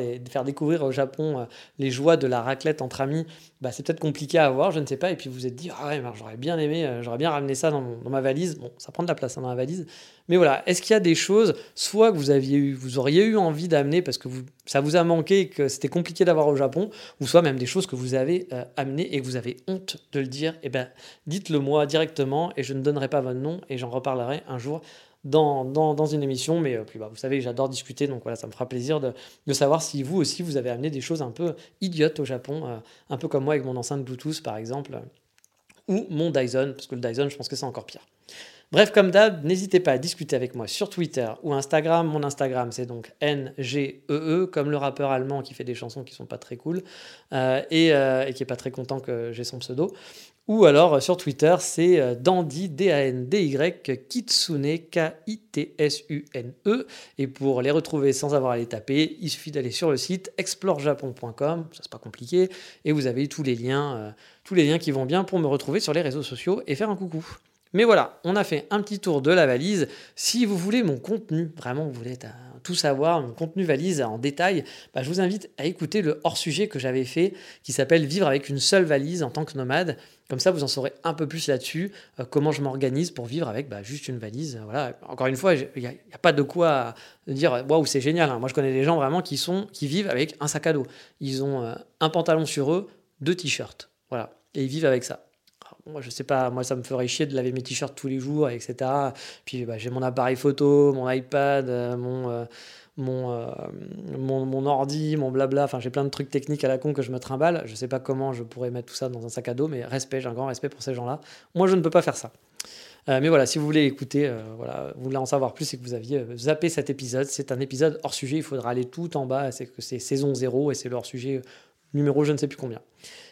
découvrir au Japon euh, les joies de la raclette entre amis, bah, c'est peut-être compliqué à avoir, je ne sais pas. Et puis vous êtes dit, ah ouais, j'aurais bien aimé, j'aurais bien ramené ça dans, ma valise. Bon, ça prend de la place hein, dans la valise. Mais voilà, est-ce qu'il y a des choses, soit que vous, aviez eu, vous auriez eu envie d'amener parce que vous, ça vous a manqué et que c'était compliqué d'avoir au Japon, ou soit même des choses que vous avez amenées et que vous avez honte de le dire, eh ben, dites-le moi directement et je ne donnerai pas votre nom et j'en reparlerai un jour dans, une émission. Mais euh, puis, bah, vous savez, j'adore discuter, donc voilà, ça me fera plaisir de, savoir si vous aussi, vous avez amené des choses un peu idiotes au Japon, euh, un peu comme moi avec mon enceinte Bluetooth, par exemple, ou mon Dyson, parce que le Dyson, je pense que c'est encore pire. Bref, comme d'hab, n'hésitez pas à discuter avec moi sur Twitter ou Instagram. Mon Instagram, c'est donc NGEE, e, comme le rappeur allemand qui fait des chansons qui sont pas très cool euh, et, et, qui est pas très content que j'ai son pseudo. Ou alors euh, sur Twitter, c'est euh, Dandy, D-A-N-D-Y, Kitsune, K-I-T-S-U-N-E. Et pour les retrouver sans avoir à les taper, il suffit d'aller sur le site explorejapon.com, ça c'est pas compliqué, et vous avez tous les liens, euh, tous les liens qui vont bien pour me retrouver sur les réseaux sociaux et faire un coucou. Mais voilà, on a fait un petit tour de la valise. Si vous voulez mon contenu, vraiment, vous voulez tout savoir, mon contenu valise en détail, bah, je vous invite à écouter le hors-sujet que j'avais fait qui s'appelle Vivre avec une seule valise en tant que nomade. Comme ça, vous en saurez un peu plus là-dessus, euh, comment je m'organise pour vivre avec bah, juste une valise. Voilà. Encore une fois, il n'y a, pas de quoi dire waouh, c'est génial. Hein. Moi, je connais des gens vraiment qui, sont, qui vivent avec un sac à dos. Ils ont euh, un pantalon sur eux, deux t-shirts. Voilà. Et ils vivent avec ça moi je sais pas, moi ça me ferait chier de laver mes t-shirts tous les jours, etc. Puis bah, j'ai mon appareil photo, mon iPad, euh, mon, euh, euh, mon, mon, ordi, mon blabla, enfin j'ai plein de trucs techniques à la con que je me trimballe. Je sais pas comment je pourrais mettre tout ça dans un sac à dos, mais respect, j'ai un grand respect pour ces gens-là. Moi je ne peux pas faire ça. mais voilà, si vous voulez écouter, voilà, vous voulez en savoir plus et que vous aviez zappé cet épisode, c'est un épisode hors sujet, il faudra aller tout en bas, c'est que c'est saison 0 et c'est le hors sujet numéro je ne sais plus combien.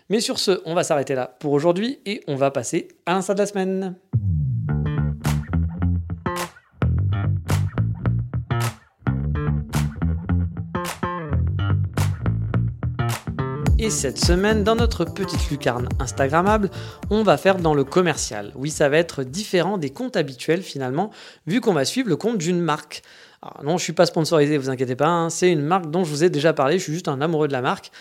Mais sur ce, on va s'arrêter là pour aujourd'hui et on va passer à l'instant de la semaine. Et cette semaine, dans notre petite lucarne Instagrammable, on va faire dans le commercial. Oui, ça va être différent des comptes habituels finalement, vu qu'on va suivre le compte d'une marque. Alors non, je suis pas sponsorisé, vous inquiétez pas, hein. c'est une marque dont je vous ai déjà parlé, je suis juste un amoureux de la marque.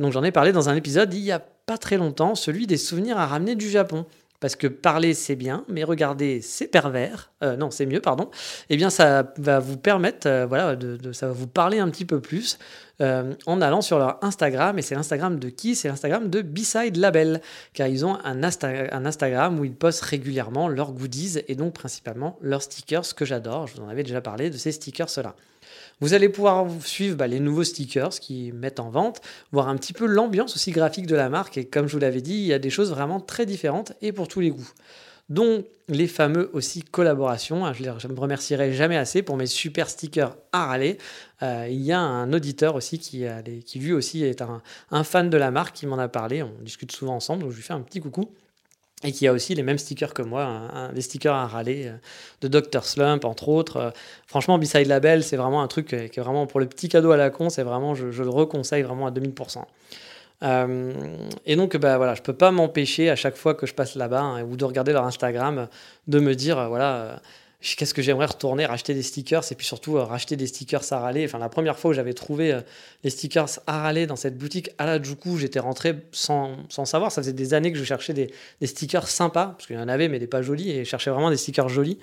Donc j'en ai parlé dans un épisode il y a pas très longtemps, celui des souvenirs à ramener du Japon parce que parler c'est bien, mais regarder c'est pervers, euh, non c'est mieux pardon, eh bien ça va vous permettre, euh, voilà, de, ça va vous parler un petit peu plus euh, en allant sur leur Instagram, et c'est l'Instagram de qui? C'est l'Instagram de B-Side Label, car ils ont un, un, Instagram où ils postent régulièrement leurs goodies et donc principalement leurs stickers, que j'adore, je vous en avais déjà parlé de ces stickers-là. Vous allez pouvoir suivre bah, les nouveaux stickers qui mettent en vente, voir un petit peu l'ambiance aussi graphique de la marque. Et comme je vous l'avais dit, il y a des choses vraiment très différentes et pour tous les goûts. Dont les fameux aussi collaborations. Ah, je ne me remercierai jamais assez pour mes super stickers à râler. Euh, il y a un auditeur aussi qui, qui lui aussi est un, un fan de la marque qui m'en a parlé. On discute souvent ensemble, donc je lui fais un petit coucou et qui a aussi les mêmes stickers que moi, les stickers à râler euh, de Dr. Slump, entre autres. Euh, franchement, Beside Label, c'est vraiment un truc qui est vraiment pour le petit cadeau à la con, c'est vraiment, je, le reconseille vraiment à 2000%. Euh, et donc, bah, voilà, je peux pas m'empêcher à chaque fois que je passe là-bas hein, ou de regarder leur Instagram, de me dire, voilà qu'est-ce que j'aimerais retourner, racheter des stickers et puis surtout euh, racheter des stickers à râler. Enfin, la première fois où j'avais trouvé euh, les stickers à râler dans cette boutique à la Juku, j'étais rentré sans, sans, savoir. Ça faisait des années que je cherchais des, des stickers sympas, parce qu'il y en avait, mais des pas jolis, et je cherchais vraiment des stickers jolis.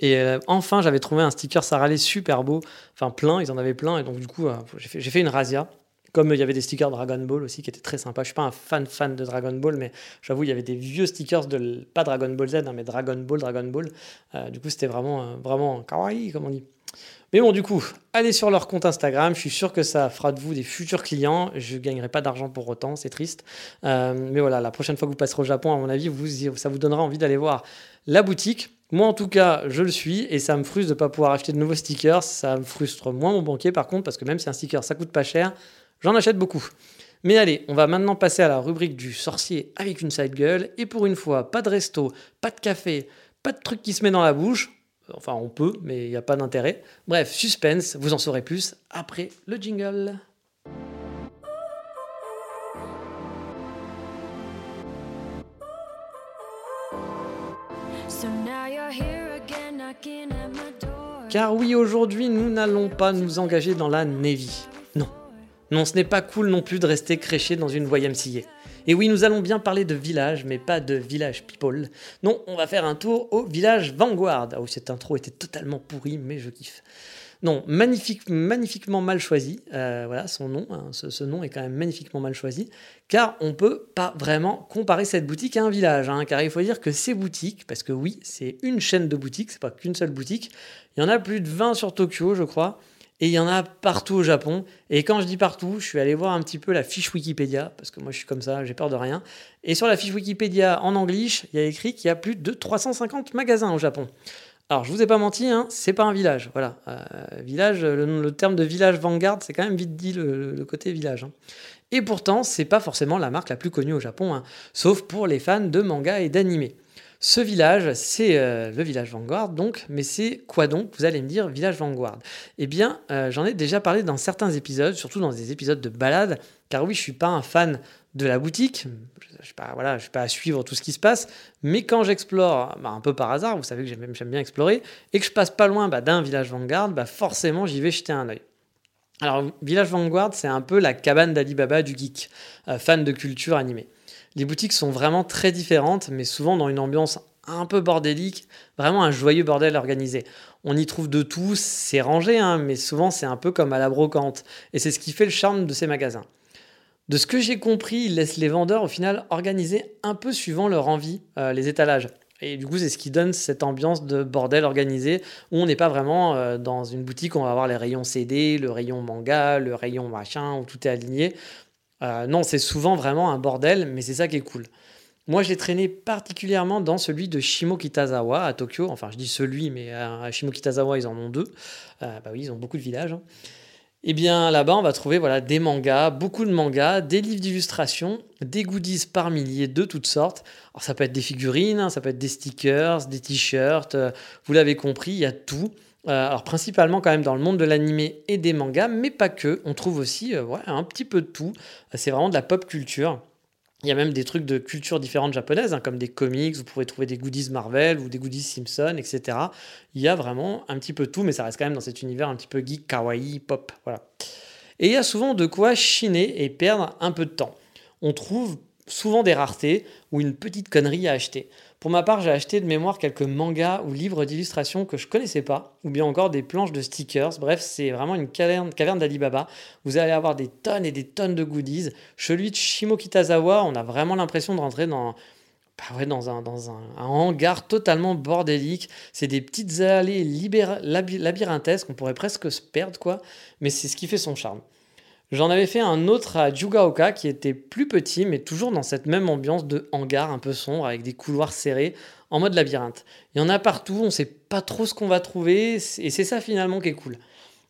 Et euh, enfin, j'avais trouvé un sticker râler super beau, enfin plein, ils en avaient plein, et donc du coup, j'ai fait, fait, une razzia. Comme il y avait des stickers Dragon Ball aussi qui étaient très sympas. Je suis pas un fan fan de Dragon Ball, mais j'avoue, il y avait des vieux stickers de pas Dragon Ball Z, hein, mais Dragon Ball, Dragon Ball. Euh, du coup, c'était vraiment, euh, vraiment kawaii, comme on dit. Mais bon, du coup, allez sur leur compte Instagram. Je suis sûr que ça fera de vous des futurs clients. Je ne gagnerai pas d'argent pour autant, c'est triste. Euh, mais voilà, la prochaine fois que vous passerez au Japon, à mon avis, ça vous donnera envie d'aller voir la boutique. Moi, en tout cas, je le suis et ça me frustre de ne pas pouvoir acheter de nouveaux stickers. Ça me frustre moins mon banquier, par contre, parce que même si un sticker, ça coûte pas cher, J'en achète beaucoup. Mais allez, on va maintenant passer à la rubrique du sorcier avec une side gueule. Et pour une fois, pas de resto, pas de café, pas de truc qui se met dans la bouche. Enfin, on peut, mais il n'y a pas d'intérêt. Bref, suspense, vous en saurez plus après le jingle. Car oui, aujourd'hui, nous n'allons pas nous engager dans la Navy. Non, non, ce n'est pas cool non plus de rester créché dans une voie MCA. Et oui, nous allons bien parler de village, mais pas de village people. Non, on va faire un tour au village Vanguard. Ah oui, cette intro était totalement pourrie, mais je kiffe. Non, magnifique, magnifiquement mal choisi. Euh, voilà, son nom, hein, ce, nom est quand même magnifiquement mal choisi, car on peut pas vraiment comparer cette boutique à un village. Hein, car il faut dire que ces boutiques, parce que oui, c'est une chaîne de boutiques, c'est pas qu'une seule boutique. Il y en a plus de 20 sur Tokyo, je crois. Et il y en a partout au Japon. Et quand je dis partout, je suis allé voir un petit peu la fiche Wikipédia, parce que moi je suis comme ça, j'ai peur de rien. Et sur la fiche Wikipédia en anglais, il y a écrit qu'il y a plus de 350 magasins au Japon. Alors je vous ai pas menti, hein, c'est pas un village. Voilà, euh, village, le, terme de village Vanguard, c'est quand même vite dit le, côté village. Hein. Et pourtant, c'est pas forcément la marque la plus connue au Japon, hein, sauf pour les fans de manga et d'anime. Ce village, c'est euh, le village Vanguard, donc, mais c'est quoi donc? Vous allez me dire, village Vanguard. Eh bien, euh, j'en ai déjà parlé dans certains épisodes, surtout dans des épisodes de balade, car oui, je suis pas un fan de la boutique, je ne suis, pas, voilà, je suis pas à suivre tout ce qui se passe, mais quand j'explore, bah, un peu par hasard, vous savez que j'aime bien explorer, et que je passe pas loin bah, d'un village Vanguard, bah, forcément j'y vais jeter un oeil. Alors, Village Vanguard, c'est un peu la cabane d'Alibaba du geek, euh, fan de culture animée. Les boutiques sont vraiment très différentes, mais souvent dans une ambiance un peu bordélique, vraiment un joyeux bordel organisé. On y trouve de tout, c'est rangé, hein, mais souvent c'est un peu comme à la brocante, et c'est ce qui fait le charme de ces magasins. De ce que j'ai compris, ils laissent les vendeurs au final organiser un peu suivant leur envie euh, les étalages. Et du coup, c'est ce qui donne cette ambiance de bordel organisé où on n'est pas vraiment euh, dans une boutique où on va avoir les rayons CD, le rayon manga, le rayon machin, où tout est aligné. Euh, non, c'est souvent vraiment un bordel, mais c'est ça qui est cool. Moi, j'ai traîné particulièrement dans celui de Shimokitazawa à Tokyo. Enfin, je dis celui, mais à Shimokitazawa, ils en ont deux. Euh, bah oui, ils ont beaucoup de villages. Hein. Eh bien, là-bas, on va trouver voilà, des mangas, beaucoup de mangas, des livres d'illustration, des goodies par milliers de toutes sortes. Alors, ça peut être des figurines, hein, ça peut être des stickers, des t-shirts. Euh, vous l'avez compris, il y a tout. Euh, alors principalement quand même dans le monde de l'animé et des mangas, mais pas que. On trouve aussi ouais, un petit peu de tout. C'est vraiment de la pop culture. Il y a même des trucs de culture différentes japonaises, hein, comme des comics, vous pourrez trouver des goodies Marvel ou des goodies Simpson, etc. Il y a vraiment un petit peu tout, mais ça reste quand même dans cet univers un petit peu geek, kawaii, pop. Voilà. Et il y a souvent de quoi chiner et perdre un peu de temps. On trouve souvent des raretés ou une petite connerie à acheter. Pour ma part, j'ai acheté de mémoire quelques mangas ou livres d'illustration que je connaissais pas, ou bien encore des planches de stickers. Bref, c'est vraiment une caverne, d'Alibaba. Vous allez avoir des tonnes et des tonnes de goodies. Celui de Shimo Kitazawa, on a vraiment l'impression de rentrer dans, bah un, hangar totalement bordélique. C'est des petites allées labyrinthesques, on pourrait presque se perdre, quoi. Mais c'est ce qui fait son charme. J'en avais fait un autre à Jugaoka qui était plus petit, mais toujours dans cette même ambiance de hangar un peu sombre avec des couloirs serrés en mode labyrinthe. Il y en a partout, on ne sait pas trop ce qu'on va trouver, et c'est ça finalement qui est cool.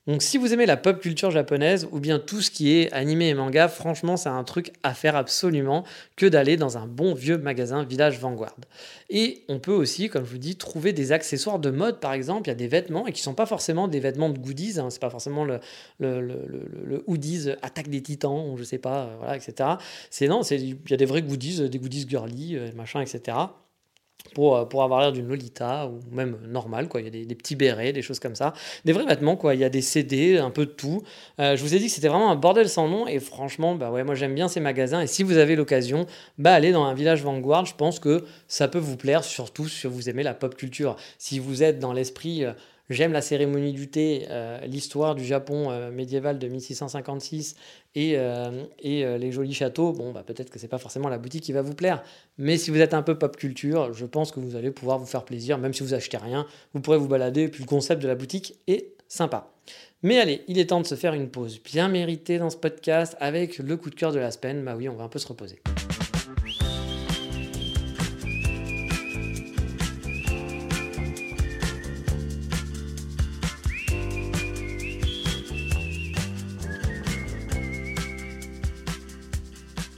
Donc si vous aimez la pop culture japonaise ou bien tout ce qui est animé et manga, franchement c'est un truc à faire absolument que d'aller dans un bon vieux magasin Village Vanguard. Et on peut aussi, comme je vous dis, trouver des accessoires de mode par exemple, il y a des vêtements et qui sont pas forcément des vêtements de goodies, hein, c'est pas forcément le, le, hoodies attaque des titans ou je sais pas, euh, voilà, etc. C'est non, il y a des vrais goodies, des goodies girly, euh, machin, etc pour, euh, pour avoir l'air d'une Lolita ou même normal quoi. Il y a des, petits bérets des choses comme ça. Des vrais vêtements quoi. Il y a des CD un peu de tout. Euh, je vous ai dit que c'était vraiment un bordel sans nom et franchement bah ouais moi j'aime bien ces magasins et si vous avez l'occasion bah allez dans un village Vanguard. Je pense que ça peut vous plaire surtout si vous aimez la pop culture. Si vous êtes dans l'esprit euh, J'aime la cérémonie du thé, euh, l'histoire du Japon euh, médiéval de 1656 et, euh, et les jolis châteaux. Bon, bah, peut-être que c'est pas forcément la boutique qui va vous plaire, mais si vous êtes un peu pop culture, je pense que vous allez pouvoir vous faire plaisir, même si vous achetez rien, vous pourrez vous balader, puis le concept de la boutique est sympa. Mais allez, il est temps de se faire une pause bien méritée dans ce podcast avec le coup de cœur de la semaine. Bah oui, on va un peu se reposer.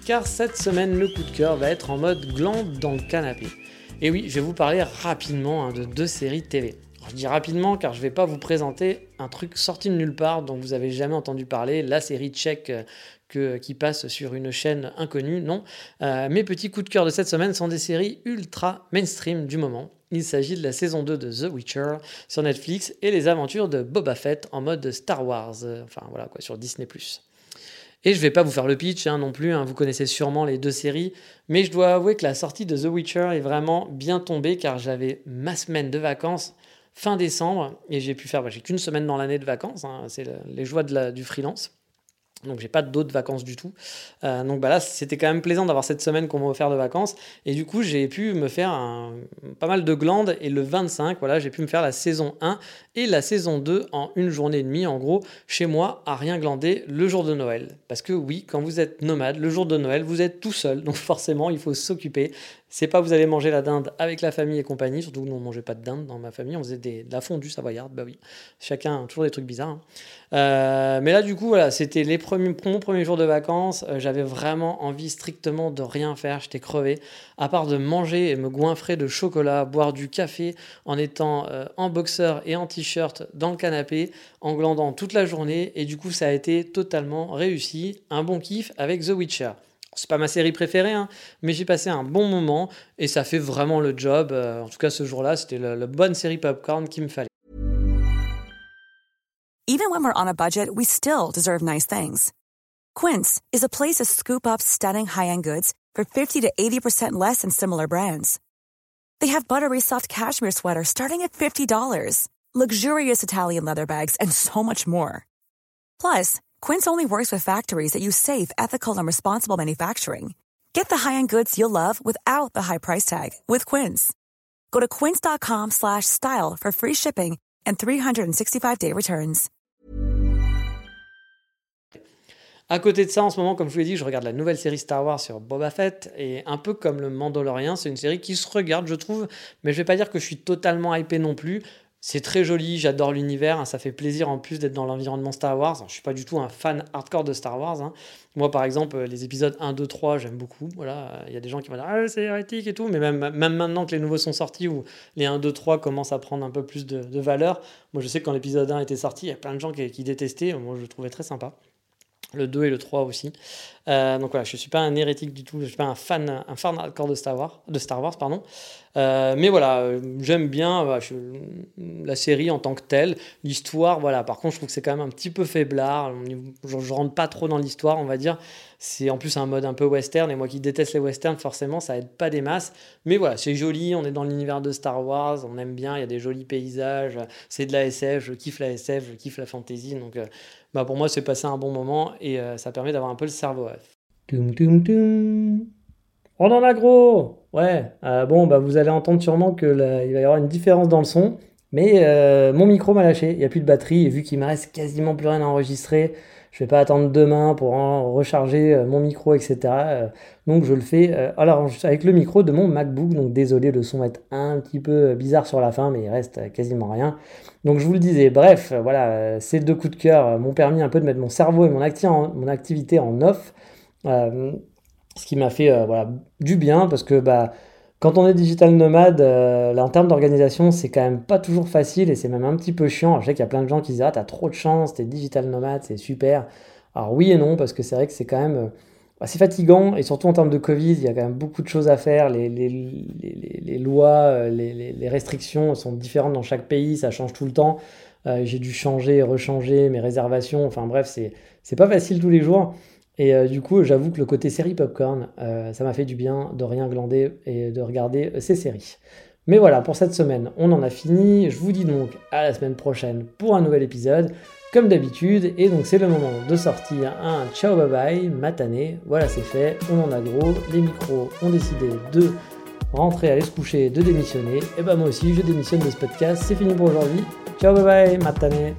Car cette semaine, le coup de cœur va être en mode glande dans le canapé. Et oui, je vais vous parler rapidement hein, de deux séries TV. je dis rapidement car je ne vais pas vous présenter un truc sorti de nulle part dont vous avez jamais entendu parler, la série tchèque euh, qui passe sur une chaîne inconnue, non. Euh, mes petits coups de cœur de cette semaine sont des séries ultra mainstream du moment. Il s'agit de la saison 2 de The Witcher sur Netflix et les aventures de Boba Fett en mode Star Wars, euh, enfin voilà quoi, sur Disney ⁇ et je vais pas vous faire le pitch hein, non plus, hein, vous connaissez sûrement les deux séries, mais je dois avouer que la sortie de The Witcher est vraiment bien tombée car j'avais ma semaine de vacances fin décembre et j'ai pu faire, bah, j'ai qu'une semaine dans l'année de vacances, hein, c'est les joies du freelance. Donc j'ai pas d'autres vacances du tout. Euh, donc bah là c'était quand même plaisant d'avoir cette semaine qu'on m'a offert de vacances. Et du coup j'ai pu me faire pas mal de glandes. Et le 25, voilà, j'ai pu me faire la saison 1 et la saison 2 en une journée et demie. En gros, chez moi, à rien glander le jour de Noël. Parce que oui, quand vous êtes nomade, le jour de Noël, vous êtes tout seul. Donc forcément, il faut s'occuper. C'est pas vous allez manger la dinde avec la famille et compagnie, surtout nous on mangeait pas de dinde dans ma famille, on faisait des, de la fondue savoyarde, bah oui. Chacun, toujours des trucs bizarres. Hein. Euh, mais là du coup, voilà, c'était les premiers, mon premier jour de vacances, euh, j'avais vraiment envie strictement de rien faire, j'étais crevé, à part de manger et me goinfrer de chocolat, boire du café en étant euh, en boxeur et en t-shirt dans le canapé, en glandant toute la journée, et du coup ça a été totalement réussi, un bon kiff avec The Witcher. C'est pas ma série préférée, hein, mais j'ai passé un bon moment et ça fait vraiment le job. Euh, en tout cas, ce jour-là, c'était la, la bonne série popcorn qu'il me fallait. Even when we're on a budget, we still deserve nice things. Quince is a place to scoop up stunning high-end goods for 50 to 80% less than similar brands. They have buttery soft cashmere sweaters starting at $50, luxurious Italian leather bags, and so much more. Plus, Quince only works with factories that use safe, ethical, and responsible manufacturing. Get the high-end goods you'll love without the high price tag with Quince. Go to quince.com/style for free shipping and 365-day returns. À côté de ça, en ce moment, comme je vous l'ai dit, je regarde la nouvelle série Star Wars sur Boba Fett et un peu comme le Mandalorian, c'est une série qui se regarde, je trouve, mais je vais pas dire que je suis totalement hypé non plus C'est très joli, j'adore l'univers, hein, ça fait plaisir en plus d'être dans l'environnement Star Wars. Je suis pas du tout un fan hardcore de Star Wars. hein. Moi, par exemple, les épisodes 1, 2, 3, j'aime beaucoup. Voilà, il y a des gens qui vont dire ah, c'est hérétique et tout, mais même, maintenant que les nouveaux sont sortis, où les 1, 2, 3 commencent à prendre un peu plus de, valeur, moi je sais que quand l'épisode 1 était sorti, il y a plein de gens qui détestaient. Moi, je le trouvais très sympa. Le 2 et le 3 aussi. Euh, donc voilà, je ne suis pas un hérétique du tout, je ne suis pas un fan, un fan de Star Wars, de Star Wars pardon. Euh, mais voilà, euh, j'aime bien la série en tant que telle. L'histoire, voilà, par contre, je trouve que c'est quand même un petit peu faiblard. Je ne rentre pas trop dans l'histoire, on va dire. C'est en plus un mode un peu western, et moi qui déteste les westerns, forcément, ça aide pas des masses. Mais voilà, c'est joli, on est dans l'univers de Star Wars, on aime bien, il y a des jolis paysages, c'est de la SF, je kiffe la SF, je kiffe la fantasy, donc bah pour moi, c'est passé un bon moment, et euh, ça permet d'avoir un peu le cerveau. Ouais. On en a gros Ouais, euh, bon, bah vous allez entendre sûrement que là, il va y avoir une différence dans le son, mais euh, mon micro m'a lâché, il n'y a plus de batterie, et vu qu'il me reste quasiment plus rien à enregistrer, je vais pas attendre demain pour recharger euh, mon micro, etc. Euh, donc je le fais euh, alors, avec le micro de mon MacBook, donc désolé, le son va être un petit peu bizarre sur la fin, mais il reste quasiment rien. Donc je vous le disais, bref, voilà, ces deux coups de cœur m'ont permis un peu de mettre mon cerveau et mon, activité en off. Ce qui m'a fait du bien parce que bah, quand on est digital nomade, euh, en termes d'organisation, c'est quand même pas toujours facile et c'est même un petit peu chiant. Alors, je sais qu'il y a plein de gens qui disent Ah, t'as trop de chance, t'es digital nomade, c'est super. Alors, oui et non, parce que c'est vrai que c'est quand même euh, assez fatigant et surtout en termes de Covid, il y a quand même beaucoup de choses à faire. Les, lois, euh, les, restrictions sont différentes dans chaque pays, ça change tout le temps. J'ai dû changer, rechanger mes réservations. Enfin bref, c'est pas facile tous les jours. Et euh, du coup, j'avoue que le côté série popcorn, euh, ça m'a fait du bien de rien glander et de regarder euh, ces séries. Mais voilà, pour cette semaine, on en a fini. Je vous dis donc à la semaine prochaine pour un nouvel épisode, comme d'habitude. Et donc, c'est le moment de sortir un ciao bye bye, matané. Voilà, c'est fait. On en a gros. Les micros ont décidé de rentrer, aller se coucher, de démissionner. Et ben moi aussi, je démissionne de ce podcast. C'est fini pour aujourd'hui. Ciao bye bye, matané.